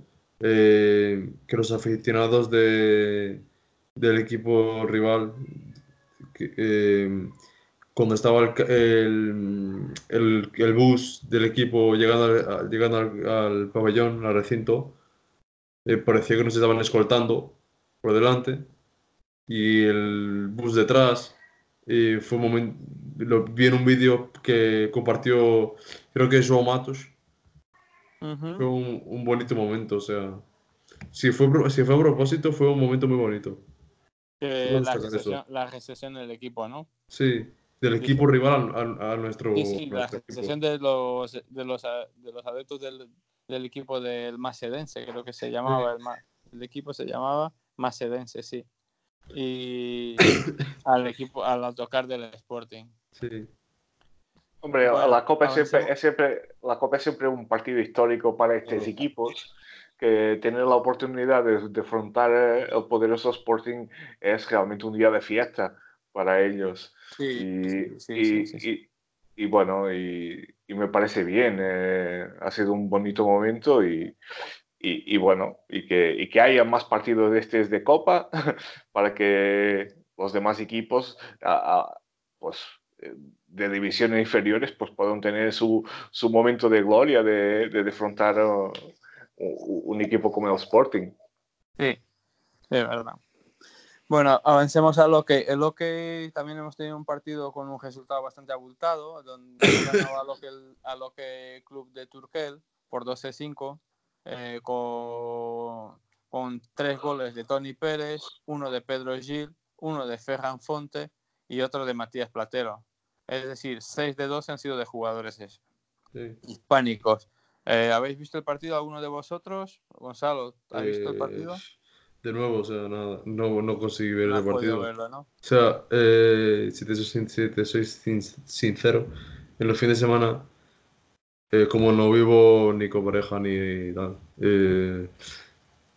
eh, que los aficionados de, del equipo rival. que, eh, cuando estaba el, el, el- el bus del equipo llegando al, llegando al, al pabellón, al recinto, eh, parecía que nos estaban escoltando por delante y el bus detrás. Y fue un momento, lo vi en un vídeo que compartió, creo que es João Matos. Fue un, un bonito momento, o sea, si fue, si fue a propósito, fue un momento muy bonito. La, recesión, la recesión del equipo, ¿no? Sí, del equipo rival al- al- a, nuestro, Sí, sí, la nuestro recesión de los, de los, a- de los adeptos del, del equipo del Macedense, creo que se llamaba, el, equipo se llamaba Macedense, sí. Y al equipo, al autocar del Sporting. Sí, Hombre, Bueno, la Copa es siempre, es siempre, la Copa es siempre un partido histórico para estos equipos que tener la oportunidad de, de afrontar el poderoso Sporting es realmente un día de fiesta para ellos. Sí, Y, sí, y- sí, y- y bueno, y, me parece bien, eh, ha sido un bonito momento y, y- y bueno, y que, y que haya más partidos de estos de Copa para que los demás equipos a- a- pues, eh, de divisiones inferiores pues puedan tener su, su momento de gloria de, de defrontar uh, un, un equipo como el Sporting. Sí, de verdad. Bueno, avancemos a lo que. Que también hemos tenido un partido con un resultado bastante abultado, donde ganado a lo que, Club de Turquel por 12-5, eh, con, con tres goles de Tony Pérez, uno de Pedro Gil, uno de Ferran Fonte y otro de Matías Platero. Es decir, 6 de 12 han sido de jugadores es- sí. hispánicos. Eh, ¿Habéis visto el partido alguno de vosotros? Gonzalo, ¿has visto el Eh, partido? De nuevo, o sea, nada, no, no conseguí ver No el partido. verlo, ¿no? O sea, eh, si, te soy, si te soy sin- sincero, en los fines de semana eh, como no vivo ni con pareja ni tal, eh,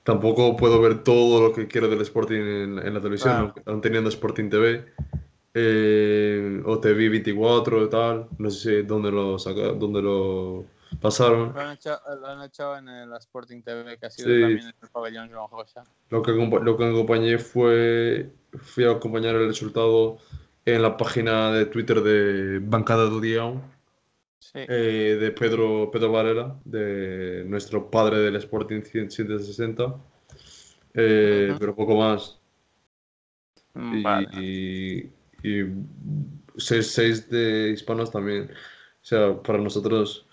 tampoco puedo ver todo lo que quiero del Sporting en, en la televisión, Claro. aún teniendo Sporting TV. eh, o TV 24 y tal, no sé si dónde lo saca, dónde lo pasaron. Lo han echado, lo han echado en el Sporting TV, que ha sido Sí. también en el pabellón Joan Rosa. Lo que, lo que acompañé fue, fui a acompañar el resultado en la página de Twitter de Bancada do Dião, Sí. eh, de Pedro, Pedro Varela, de nuestro padre del Sporting 100 160, eh, pero poco más. Mm, Y, y, y seis, seis de hispanos también. O sea, para nosotros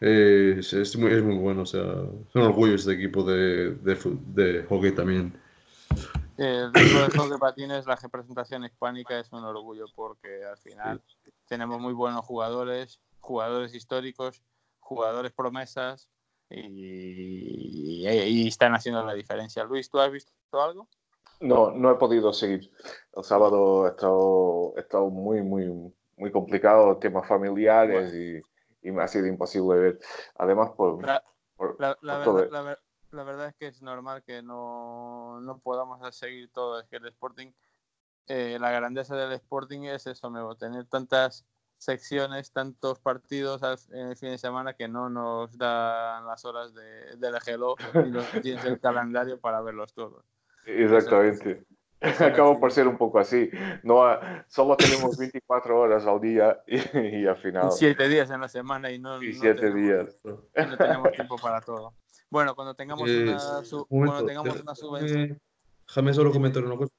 eh, es, es muy, es muy bueno. O sea, es un orgullo este equipo de, de, de hockey también. El equipo de hockey patines, la representación hispánica es un orgullo porque al final tenemos muy buenos jugadores, jugadores históricos, jugadores promesas y, y están haciendo la diferencia. Luis, ¿tú has visto algo? No, no he podido seguir. El sábado he estado, he estado muy, muy, muy complicado, temas familiares y, y me ha sido imposible ver. Además, por, La, por- la- la por todo- verdad, ver- la verdad es que es normal que no, no podamos seguir todo. Es que el Sporting, eh, la grandeza del Sporting es eso, tener tantas secciones, tantos partidos al- en el fin de semana que no nos dan las horas de, del reloj ni los días del calendario para verlos todos. Exactamente. Acabo por ser un poco así. No, ha- solo tenemos 24 horas al día y, y al final Siete días en la semana y no, y no 7 tenemos- días. no tenemos tiempo para todo. Bueno, cuando tengamos Eh, una, su- un cuando tengamos déjame- una subvención. Déjame solo comentar una cosa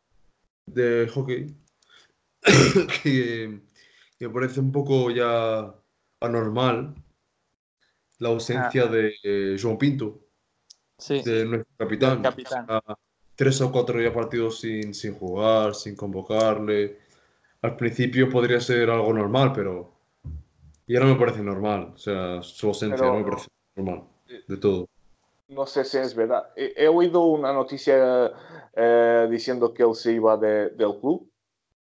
de hockey que, que me parece un poco ya anormal la ausencia Ah. de eh, João Pinto, Sí, de nuestro capitán. capitán. O sea, tres o cuatro ya partidos sin, sin jugar, sin convocarle. Al principio podría ser algo normal, pero ya no me parece normal. O sea, su ausencia Pero- no me parece normal de todo. No sé si es verdad. He, he oído una noticia eh, diciendo que él se iba de- del club.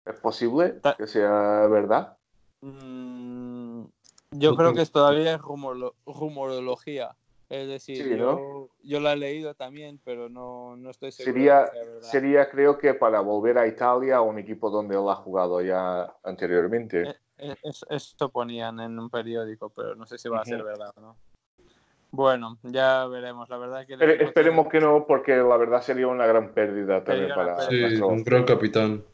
¿Es posible que sea verdad? Mm, yo creo que es todavía rumorlo- rumorología. Es decir, Sí, yo, ¿no? yo la he leído también, pero no, no estoy seguro. de Sería, que sea sería, creo que para volver a Italia, a un equipo donde él ha jugado ya anteriormente. Eh, es- Esto ponían en un periódico, pero no sé si va a ser verdad o no. Bueno, ya veremos. La verdad es que esperemos tiene- que no, porque la verdad sería una gran pérdida también para Sí, nuestro- un gran capitán.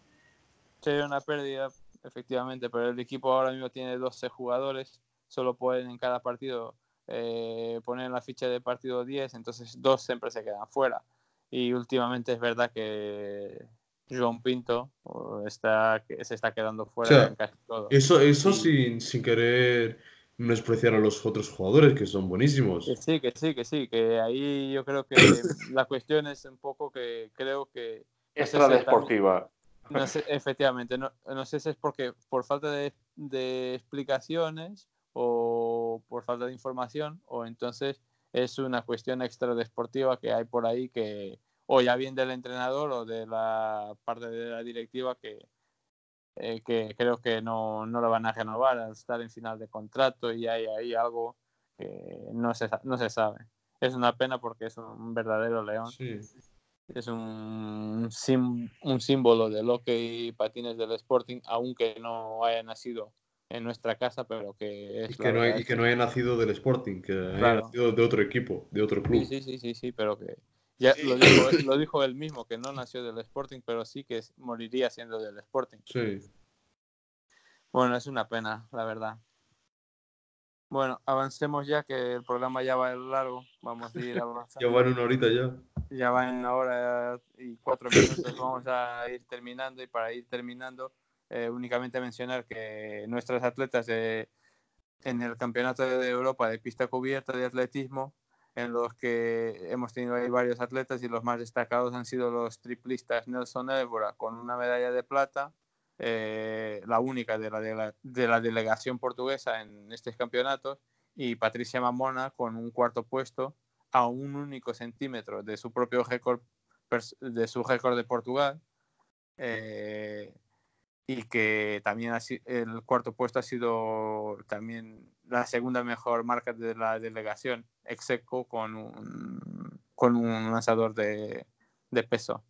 sería una pérdida, efectivamente, pero el equipo ahora mismo tiene 12 jugadores, solo pueden en cada partido eh, poner en la ficha de partido 10, entonces dos siempre se quedan fuera. Y últimamente es verdad que João Pinto oh, está, se está quedando fuera O sea, en casi todo. Eso, eso Sí. sin, sin querer despreciar a los otros jugadores, que son buenísimos. Que sí, que sí, que sí, que ahí yo creo que la cuestión es un poco que creo que no sé si también- Extradeportiva. No sé, efectivamente, no, no sé si es porque por falta de, de explicaciones o por falta de información o entonces es una cuestión extradeportiva que hay por ahí que o ya bien del entrenador o de la parte de la directiva que, eh, que creo que no, no lo van a renovar al estar en final de contrato y hay ahí algo que no se, no se sabe. Es una pena porque es un verdadero león Sí. es un, sim- un símbolo del hockey y patines del Sporting, aunque no haya nacido en nuestra casa, pero que es Y que, no, hay- y que no haya nacido del Sporting, que haya Claro. nacido de otro equipo, de otro club. Sí, sí, sí, sí, sí, pero que ya lo dijo, lo dijo él mismo, que no nació del Sporting, pero sí que moriría siendo del Sporting. Sí. Bueno, es una pena, la verdad. Bueno, avancemos ya, que el programa ya va largo. Vamos a ir avanzando. Ya van una horita ya. ya va en una hora y cuatro minutos. Vamos a ir terminando y para ir terminando, eh, únicamente mencionar que nuestras atletas de- en el Campeonato de Europa de pista cubierta de atletismo, en los que hemos tenido ahí varios atletas y los más destacados han sido los triplistas Nelson Évora con una medalla de plata, eh, la única de la, de, la, de la delegación portuguesa en estos campeonatos, y Patricia Mamona con un cuarto puesto a un único centímetro de su propio récord de su récord de Portugal. Eh, y que también ha el cuarto puesto ha sido también la segunda mejor marca de la delegación, execo con un, con un lanzador de, de peso.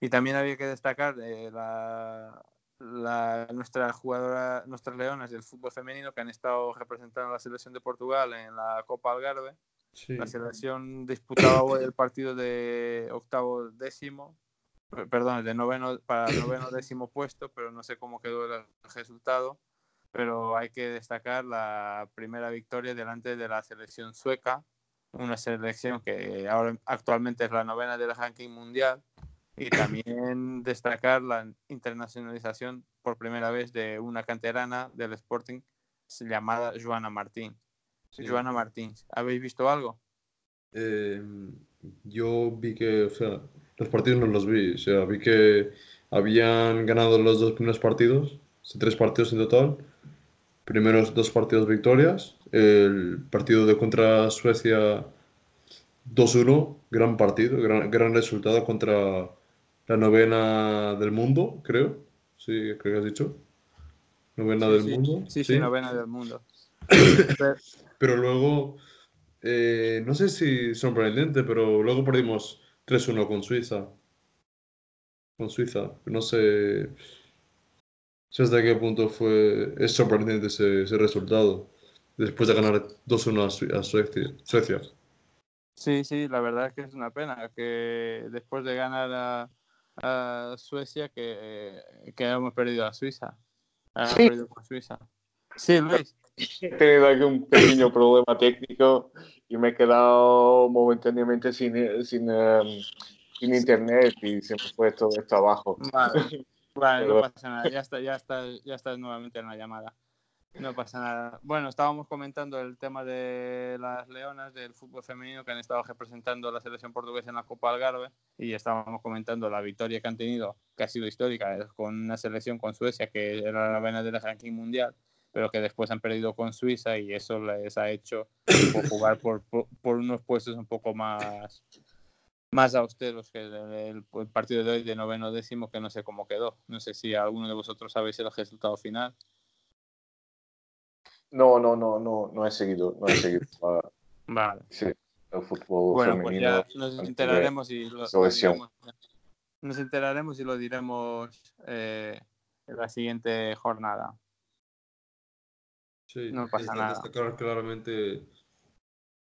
Y también había que destacar eh, la, la, nuestra jugadora, nuestras leonas del fútbol femenino que han estado representando a la selección de Portugal en la Copa Algarve. Sí. La selección disputaba hoy el partido de octavo décimo, perdón, de noveno para el noveno décimo puesto, pero no sé cómo quedó el resultado. Pero hay que destacar la primera victoria delante de la selección sueca, una selección que ahora actualmente es la novena del ranking mundial y también destacar la internacionalización por primera vez de una canterana del Sporting llamada Joana Martín. Sí. Joana Martín, ¿habéis visto algo? Eh, yo vi que, o sea, los partidos no los vi, o sea, vi que habían ganado los dos primeros partidos, tres partidos en total, primeros dos partidos victorias, el partido de contra Suecia 2-1, gran partido, gran, gran resultado contra la novena del mundo, creo, sí, creo que has dicho, novena Sí, del sí, mundo, Sí, sí, novena del mundo. Pero- Pero luego, eh, no sé si sorprendente, pero luego perdimos 3-1 con Suiza. Con Suiza. No sé, sé hasta qué punto fue, es sorprendente ese, ese resultado. Después de ganar 2-1 a, Sue- a Suecia. Sí, sí, la verdad es que es una pena que después de ganar a, a Suecia que, que hemos perdido a Suiza. Sí. perdido con Suiza. Sí, Luis. He tenido aquí un pequeño problema técnico y me he quedado momentáneamente sin, sin, em, sin internet y se me fue todo esto abajo. Vale, vale, no Pero- pasa nada. Ya está, ya está, ya estás nuevamente en la llamada. No pasa nada. Bueno, estábamos comentando el tema de las leonas del fútbol femenino que han estado representando a la selección portuguesa en la Copa Algarve y estábamos comentando la victoria que han tenido, que ha sido histórica, eh, con una selección con Suecia que era la novena del ranking mundial, pero que después han perdido con Suiza y eso les ha hecho por jugar por, por, por unos puestos un poco más más austeros que el, el- el partido de hoy de noveno décimo que no sé cómo quedó. No sé si alguno de vosotros sabéis el resultado final. No, no, no, no, no he seguido, no he seguido Vale. sí, el fútbol Bueno, pues femenino. ya nos enteraremos y lo, diremos. Nos enteraremos y lo diremos eh, en la siguiente jornada. Sí, No pasa nada. destacar claramente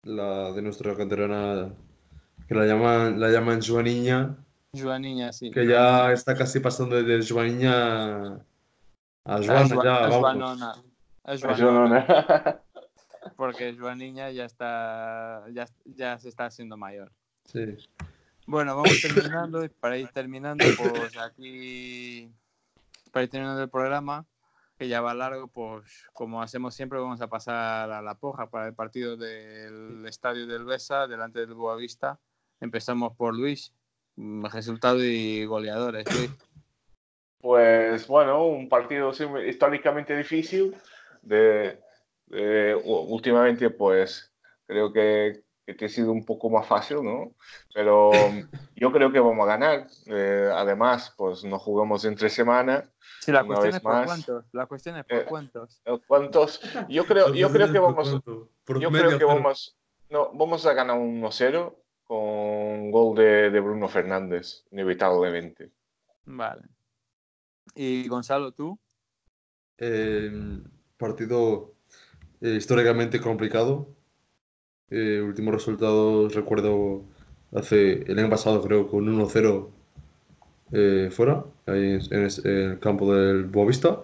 la de nuestra canterana, que la llaman, la llaman Joaniña, Joaniña, sí. que ya está casi pasando de Joaniña a A Joana, Joa- ya, a vamos. Joanona. A Joanona, no- porque Joaniña ya está ya, ya se está haciendo mayor. Sí. Bueno, vamos terminando y para ir terminando, pues aquí, para ir terminando el programa, que ya va largo, pues como hacemos siempre, vamos a pasar a la poja para el partido del Estadio del Besa, delante del Boavista. Empezamos por Luis, mm, resultado y goleadores. Luis. Pues bueno, un partido históricamente difícil. De, últimamente, pues creo que, que ha sido un poco más fácil, ¿no? Pero yo creo que vamos a ganar. Eh, además, pues no jugamos entre semana. Sí, la cuestión es por más. cuántos. La cuestión es por Eh, cuántos. ¿Cuántos? Yo creo, yo creo que vamos, Por yo creo que vamos, no, vamos a ganar un 1-0 con gol de, de Bruno Fernández, inevitablemente. Vale. Y Gonzalo, tú. Eh, partido eh, históricamente complicado. Eh, últimos resultados, recuerdo hace el año pasado, creo, con 1-0 eh, fuera, ahí en, en es- en el campo del Boavista.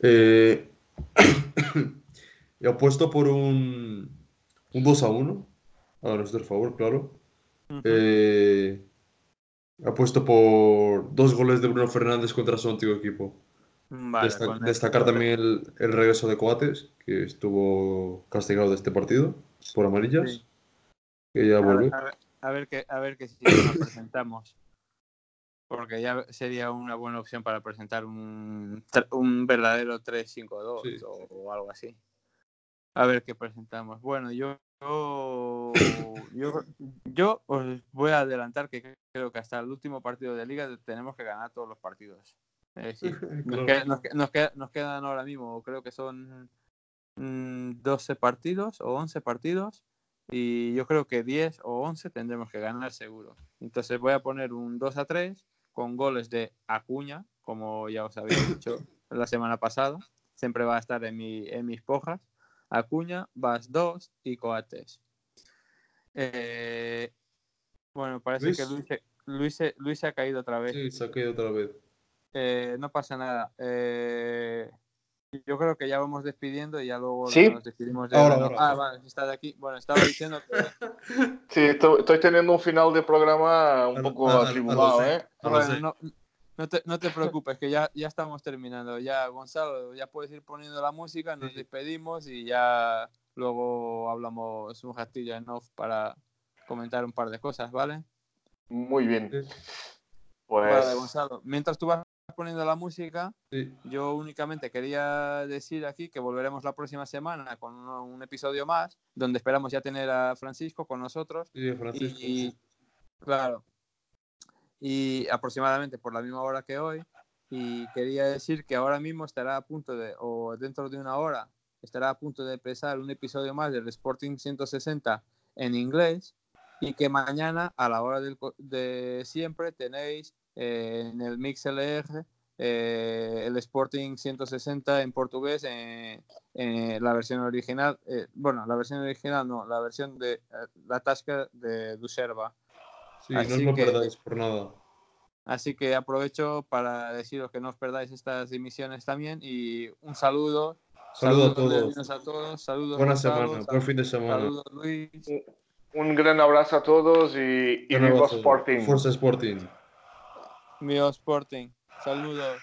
Eh, y apuesto por un, un 2-1 a nuestro favor, claro. Eh, apuesto por dos goles de Bruno Fernández contra su antiguo equipo. Vale, con destacar también el, el regreso de Coates, que estuvo castigado de este partido por amarillas, Sí. que ya A ver, vuelve. a ver, a ver qué, a ver qué sistema presentamos. Porque ya sería una buena opción para presentar un, un verdadero 3-5-2 Sí. o, o algo así. A ver qué presentamos. Bueno, yo, yo, yo, yo os voy a adelantar que creo que hasta el último partido de liga tenemos que ganar todos los partidos. Es decir, nos, Claro. queda- nos que- nos queda- nos quedan ahora mismo, creo que son 12 partidos o 11 partidos y yo creo que 10 o 11 tendremos que ganar seguro. Entonces voy a poner un 2 a 3 con goles de Acuña, como ya os había dicho la semana pasada. Siempre va a estar en, mi, en mis pojas. Acuña, Vas 2 y Coates. Eh, bueno, parece Luis. que Luis, se- Luis, Luis se ha caído otra vez. Sí, se ha caído otra vez. Eh, no pasa nada. Eh, yo creo que ya vamos despidiendo y ya luego ¿Sí? nos despedimos de Ahora, ahora. Ah, vale, está de aquí. Bueno, estaba diciendo que Sí, estoy, estoy teniendo un final de programa un A- poco atribulado. ¿eh? No Bueno, no, no te, no te preocupes, que ya, ya estamos terminando. Ya, Gonzalo, ya puedes ir poniendo la música, nos Sí. despedimos y ya luego hablamos un ratillo en off para comentar un par de cosas, ¿vale? Muy bien. Pues Vale, Gonzalo. Mientras tú vas poniendo la música, Sí, yo únicamente quería decir aquí que volveremos la próxima semana con un, un episodio más, donde esperamos ya tener a Francisco con nosotros. sí, Francisco. Y, claro, y aproximadamente por la misma hora que hoy. Y quería decir que ahora mismo estará a punto de, o dentro de una hora, estará a punto de empezar un episodio más del Sporting 160 en inglés. Y que mañana, a la hora del de siempre, tenéis eh, en el MixLR eh, el Sporting 160 en portugués, en, en la versión original. eh, bueno, la versión original no, la versión de eh, la tasca de Duserva. Sí, no os así lo que- perdáis por nada. Así que aprovecho para deciros que no os perdáis estas emisiones también y un saludo. Saludo a Saludos todos. leoninos a todos. Saludos. Buena semana, sal- buen fin de semana. Saludos Luis. un gran abrazo a todos y, y abrazo. Sporting. Forza Sporting. Mío Sporting. Saludos.